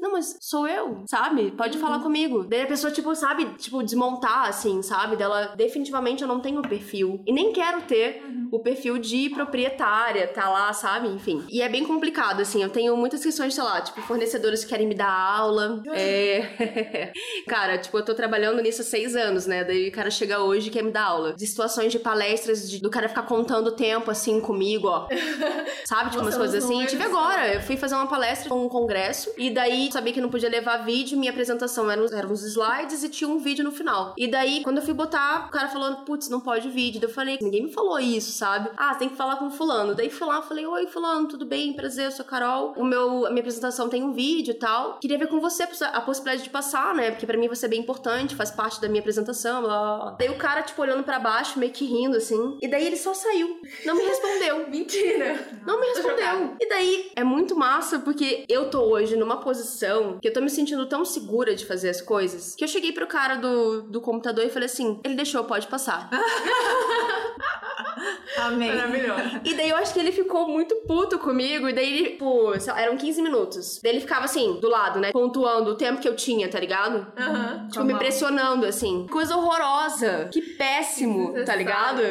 Não, mas sou eu, sabe? Pode uhum. falar comigo. Daí a pessoa, tipo, sabe, tipo, desmontar, assim, sabe? Dela, definitivamente eu não tenho perfil. E nem quero ter uhum. o perfil de proprietária, tá lá, sabe? Enfim. E é bem complicado, assim. Eu tenho muitas questões, sei lá, tipo, fornecedores que querem me dar aula. É. cara, tipo, eu tô trabalhando nisso há seis anos, né? Daí o cara chega hoje e quer me dar aula. De situações de palestras, de, do cara ficar contando o tempo, assim, comigo, ó. sabe? Tipo, umas coisas assim. Eu tive agora. Eu fui fazer uma palestra com um congresso. E daí sabia que não podia levar vídeo. Minha apresentação eram, eram uns slides e tinha um vídeo no final. E daí, quando eu fui botar, o cara falou: putz, não pode vídeo. Daí eu falei: ninguém me falou isso, sabe? Ah, tem que falar com fulano. Daí fui lá, falei: oi, fulano, tudo bem? Prazer, eu sou a Carol. O meu, a minha apresentação tem um vídeo e tal. Queria ver com você a possibilidade de passar, né? Porque para mim vai ser bem importante, faz parte da minha apresentação. Blá, blá, blá. Daí o cara, tipo, olhando para baixo, meio que rindo, assim. E daí ele só saiu. Não me respondeu. Mentira. Não me respondeu. E daí é muito massa, porque eu tô hoje numa posição que eu tô me sentindo tão segura de fazer as coisas que eu cheguei pro cara do, do computador e falei assim: ele deixou, pode passar. Amei. Maravilhoso. E daí eu acho que ele ficou muito puto comigo. E daí ele, tipo, eram 15 minutos. Daí ele ficava assim, do lado, né? Pontuando o tempo que eu tinha, tá ligado? Uhum. Tipo, me pressionando, assim. Coisa horrorosa. Que péssimo, tá ligado?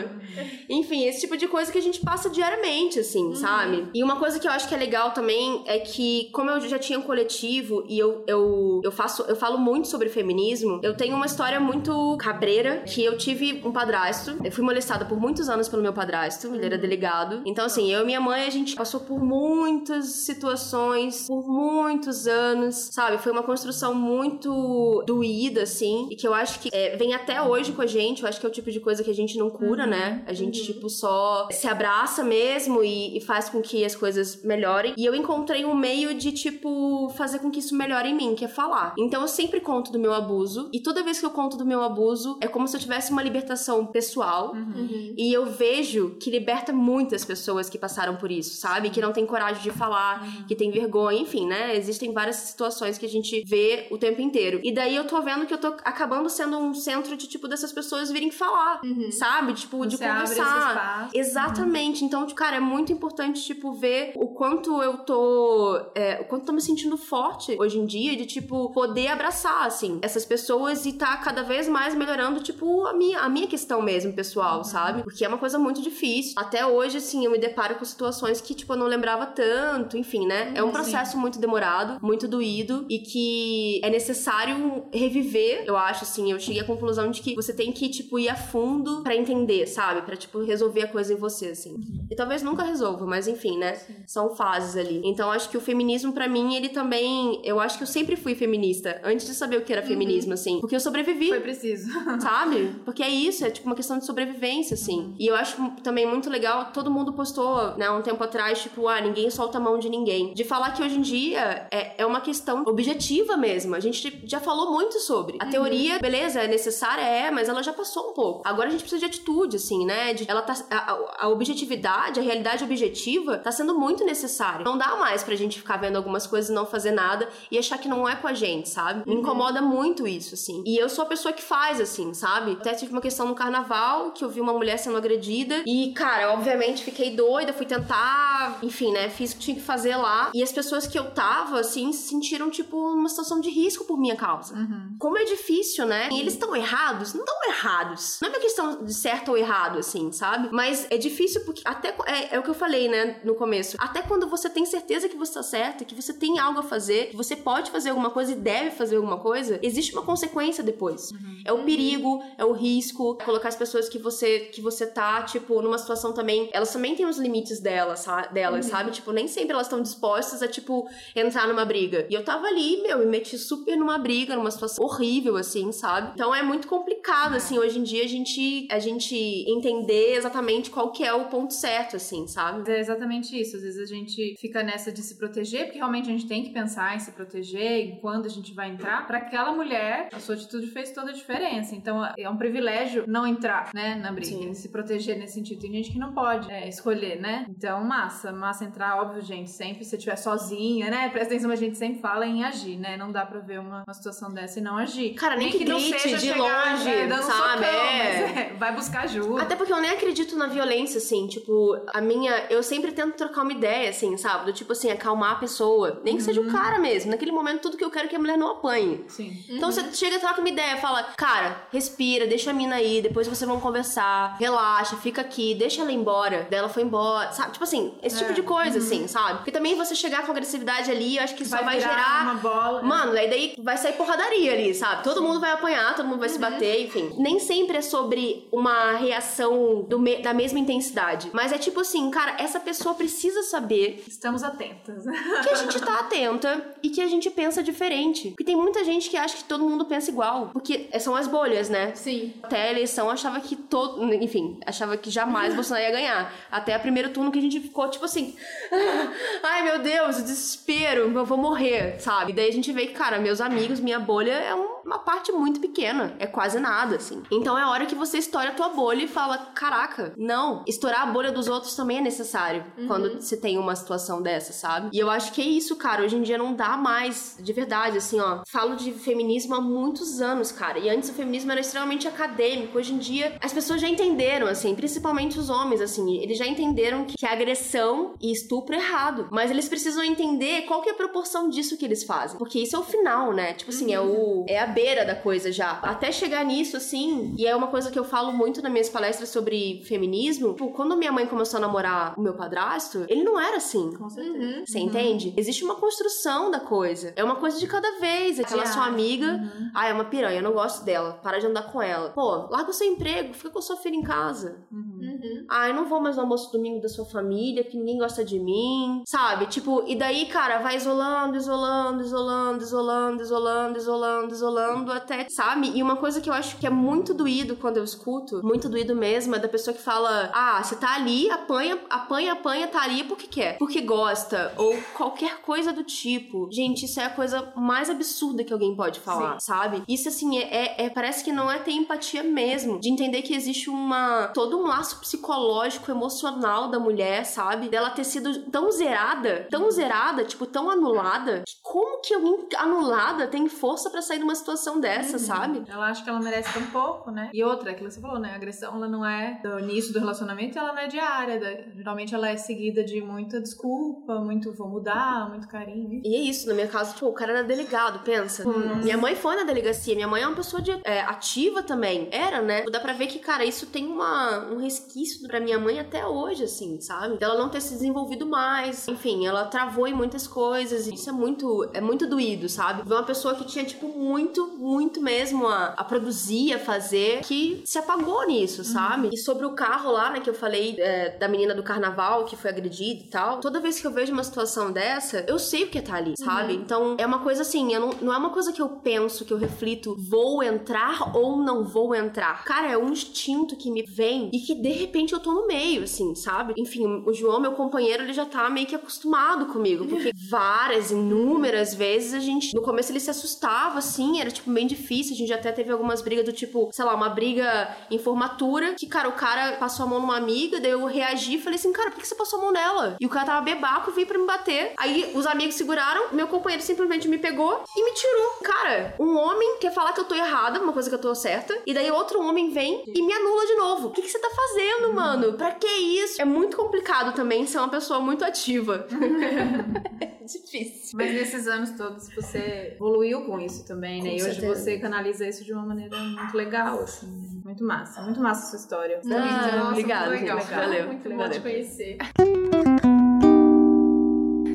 Enfim, esse tipo de coisa que a gente passa diariamente, assim, uhum. sabe? E uma coisa que eu acho que é legal também é que, como eu já tinha um coletivo e eu, eu, eu faço, eu falo muito sobre feminismo, eu tenho uma história muito cabreira que eu tive um padrasto. Eu fui molestada por muitos anos pelo meu padrasto, ele era delegado. Então, assim, eu e minha mãe, a gente passou por muitas situações, por muitos anos, sabe? Foi uma construção muito doída, assim, e que eu acho que é, vem até hoje com a gente. Eu acho que é o tipo de coisa que a gente não cura, né? uhum. A gente, uhum. tipo, só se abraça mesmo e, e, faz com que as coisas melhorem. E eu encontrei um meio de, tipo, fazer com que isso melhore em mim, que é falar. Então eu sempre conto do meu abuso, e toda vez que eu conto do meu abuso, é como se eu tivesse uma libertação pessoal. Uhum. E eu vejo que liberta muitas pessoas que passaram por isso, sabe? Que não tem coragem de falar, uhum. que tem vergonha, enfim, né? Existem várias situações que a gente vê o tempo inteiro. E daí eu tô vendo que eu tô acabando sendo um centro de, tipo, dessas pessoas virem falar, uhum. sabe? Tipo, Você de conversar. Exatamente. Uhum. Então, tipo, cara, é muito importante, tipo, ver o quanto eu tô. É, o quanto eu tô me sentindo forte hoje em dia, de, tipo, poder abraçar, assim, essas pessoas e tá cada vez mais melhorando, tipo, a minha, a minha questão mesmo, pessoal, uhum. sabe? Porque é uma coisa muito difícil. Até hoje, assim, eu me deparo com situações que, tipo, eu não lembrava tanto, enfim, né? É um processo Sim. muito demorado, muito doído e que é necessário reviver, eu acho, assim. Eu cheguei à conclusão de que você tem que, tipo, ir a fundo para entender, sabe? Para tipo, resolver a coisa em você, assim. Uhum. E talvez nunca resolva, mas enfim, né? Sim. São fases ali. Então, acho que o feminismo, para mim, ele também. Eu acho que eu sempre fui feminista, antes de saber o que era uhum. feminismo, assim. Porque eu sobrevivi. Foi preciso. Sabe? Porque é isso, é tipo uma questão de sobrevivência, assim. Uhum. E eu acho também muito legal, todo mundo postou, né, um tempo atrás, tipo, ah, ninguém solta a mão de ninguém. De falar que hoje em dia é, é uma questão objetiva mesmo. A gente já falou muito sobre. A uhum. teoria, beleza, é necessária, é, mas ela já passou um pouco. Agora a gente precisa de atitude, assim, né? De, ela tá, a, a objetividade, a realidade objetiva tá sendo muito necessária. Não dá mais pra gente ficar vendo algumas coisas e não fazer nada e achar que não é com a gente, sabe? Me uhum. incomoda muito isso, assim. E eu sou a pessoa que faz, assim, sabe? Até tive uma questão no carnaval que eu vi uma mulher sendo agredida e, cara, obviamente fiquei doida, fui tentar, enfim, né? Fiz o que tinha que fazer lá. E as pessoas que eu tava, assim, se sentiram, tipo, numa situação de risco por minha causa. Uhum. Como é difícil, né? E eles estão errados? Não estão errados. Não é uma questão de certo ou errado, assim, sabe? Mas é difícil porque até é, é, o que eu falei, né, no começo. Até quando você tem certeza que você tá certo, que você tem algo a fazer, que você pode fazer alguma coisa e deve fazer alguma coisa, existe uma consequência depois. Uhum. É o perigo, é o risco, colocar as pessoas que você que você tá, tipo, numa situação também, elas também têm os limites delas, sabe? delas, uhum. sabe? Tipo, nem sempre elas estão dispostas a tipo entrar numa briga. E eu tava ali, meu, me meti super numa briga, numa situação horrível assim, sabe? Então é muito complicado assim hoje em dia a gente a gente entender exatamente qual que é o ponto certo assim, sabe? É exatamente isso. Às vezes a gente fica nessa de se proteger, porque realmente a gente tem que pensar em se proteger e quando a gente vai entrar. Para aquela mulher, a sua atitude fez toda a diferença. Então é um privilégio não entrar, né, na briga, Sim. se proteger nesse sentido. Tem gente que não pode é, escolher, né? Então, massa, massa entrar, óbvio, gente, sempre se você estiver sozinha, né? Presta atenção, a gente sempre fala em agir, né? Não dá pra ver uma, uma situação dessa e não agir. Cara, nem, nem que, que não seja de chegar, longe, né, dando sabe? Socão, é. É, vai buscar ajuda. Até porque eu nem acredito na violência, assim, tipo, a minha. Eu sempre tento trocar uma ideia, assim, sabe? Do tipo assim, acalmar a pessoa. Nem que uhum. seja o cara mesmo. Naquele momento, tudo que eu quero é que a mulher não apanhe. Sim. Então uhum. você chega troca uma ideia, fala, cara, respira, deixa a mina aí, depois vocês vão conversar, relaxa, fica aqui, deixa ela embora. Daí ela foi embora, sabe? Tipo assim, esse tipo é. tipo de coisa, uhum. assim, sabe? Porque também você chegar com agressividade ali, eu acho que só vai, vai gerar. Uma bola. Mano, daí, daí vai sair porradaria ali, sabe? Todo Sim. mundo vai apanhar, todo mundo vai se uhum. bater, enfim. Nem sempre é sobre uma reação me... da mesma intensidade. Mas é tipo assim, cara, essa pessoa precisa saber. Estamos atentas. Que a gente tá atenta e que a gente pensa diferente. Porque tem muita gente que acha que todo mundo pensa igual. Porque são as bolhas, né? Sim. Até a eleição achava que todo. Enfim, achava que jamais Bolsonaro ia ganhar. Até o primeiro turno que a gente ficou, tipo assim. Ai meu Deus, desespero, eu vou morrer, sabe? E daí a gente vê que, cara, meus amigos, minha bolha é uma parte muito pequena. É quase nada, assim. Então é hora que você estoura a tua bolha e fala: caraca, não, estourar a bolha dos outros também é necessário uhum. quando se tem uma situação dessa, sabe? E eu acho que é isso, cara. Hoje em dia não dá mais, de verdade, assim, ó. Falo de feminismo há muitos anos, cara. E antes o feminismo era extremamente acadêmico. Hoje em dia as pessoas já entenderam, assim, principalmente os homens, assim, eles já entenderam que agressão e estupro é errado. Mas eles precisam entender qual que é a proporção disso que eles fazem. Porque isso é o final, né? Tipo assim, uhum. é o. É a beira da coisa já. Até chegar nisso, assim, e é uma coisa que eu falo muito nas minhas palestras sobre feminismo. Tipo, quando minha mãe começou a namorar o meu padrasto, ele não era assim. Com certeza. Uhum. Você entende? Existe uma construção da coisa. É uma coisa de cada vez. Aquela sua amiga, uhum. ah, é uma piranha, eu não gosto dela. Para de andar com ela. Pô, larga o seu emprego, fica com a sua filha em casa. Uhum. uhum. Ah, eu não vou mais no almoço domingo da sua família, que ninguém gosta de mim. Sabe? Tipo, e daí, cara, vai isolando, isolando, isolando, isolando, isolando, isolando, isolando, até, sabe? E uma coisa que eu acho que é muito doído quando eu escuto, muito doído mesmo, é da pessoa que fala: ah, você tá ali, apanha, apanha, apanha, tá ali porque quer, porque gosta, ou qualquer coisa do tipo. Gente, isso é a coisa mais absurda que alguém pode falar, Sim. sabe? Isso, assim, é, é, é, parece que não é ter empatia mesmo, de entender que existe uma. todo um laço psicológico, emocional da mulher, sabe? Dela ter sido tão zerada, tão zerada, tipo, tão anulada, como que alguém anulada tem força para sair de uma situação dessa, uhum. sabe? Ela acha que ela merece tão pouco, né? E outra, aquilo que você falou, né? A agressão, ela não é do início do relacionamento, ela não é diária. Da... Geralmente ela é seguida de muita desculpa, muito vou mudar, muito carinho. E é isso, no meu caso, tipo, o cara era delegado, pensa. Hum. Minha mãe foi na delegacia, minha mãe é uma pessoa de, é, ativa também. Era, né? Dá pra ver que, cara, isso tem uma, um resquício pra minha mãe até hoje, assim, sabe? Dela não ter se desenvolvido mais. Enfim, ela travou em muitas coisas. Isso é muito, é muito doído, sabe? Ver uma pessoa que tinha, tipo, muito muito, muito mesmo a, a produzir, a fazer, que se apagou nisso, Uhum. sabe? E sobre o carro lá, né, que eu falei é, da menina do carnaval que foi agredida e tal, toda vez que eu vejo uma situação dessa, eu sei o que tá ali, sabe? Uhum. Então é uma coisa assim, não, não é uma coisa que eu penso, que eu reflito, vou entrar ou não vou entrar. Cara, é um instinto que me vem e que de repente eu tô no meio, assim, sabe? Enfim, o João, meu companheiro, ele já tá meio que acostumado comigo, porque várias, inúmeras vezes a gente. No começo ele se assustava, assim, era tipo bem difícil. A gente até teve algumas brigas do tipo, sei lá, uma briga em formatura, que, cara, o cara passou a mão numa amiga, daí eu reagi e falei assim, cara, por que você passou a mão nela? E o cara tava bebaco, veio pra me bater. Aí os amigos seguraram, meu companheiro simplesmente me pegou e me tirou. Cara, um homem quer falar que eu tô errada, uma coisa que eu tô certa, e daí outro homem vem e me anula de novo. O que, que você tá fazendo, mano? Pra que isso? É muito complicado também ser uma pessoa muito ativa. é difícil. Mas nesses anos todos você evoluiu com isso também, né? Com e hoje certeza. você canaliza isso de uma maneira muito legal, assim. né? Muito massa. Muito massa a sua história. Ah, Nossa, obrigada, muito legal. gente. Valeu. Muito bom Valeu. te conhecer.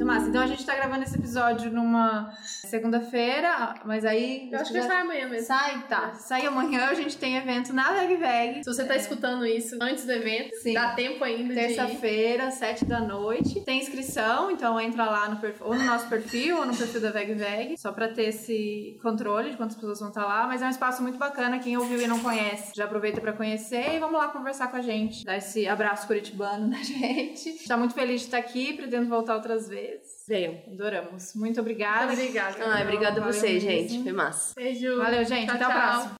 Massa. Então a gente tá gravando esse episódio numa segunda-feira, mas aí. Eu acho que sai amanhã mesmo. Sai, tá. Sai amanhã, a gente tem evento na Veg Veg. Se você tá escutando isso antes do evento, Sim. dá tempo ainda. Terça-feira, sete da noite. Tem inscrição, então entra lá no perfil, ou no nosso perfil ou no perfil da Veg Veg, só pra ter esse controle de quantas pessoas vão estar lá. Mas é um espaço muito bacana. Quem ouviu e não conhece, já aproveita pra conhecer e vamos lá conversar com a gente, dar esse abraço curitibano na gente. Tá muito feliz de estar aqui, pretendo voltar outras vezes. Venham. Adoramos. Muito obrigada. Muito obrigada. Ai, obrigada a vocês, gente. Foi massa. Beijo. Valeu, gente. Tchau, Até a tchau. próxima.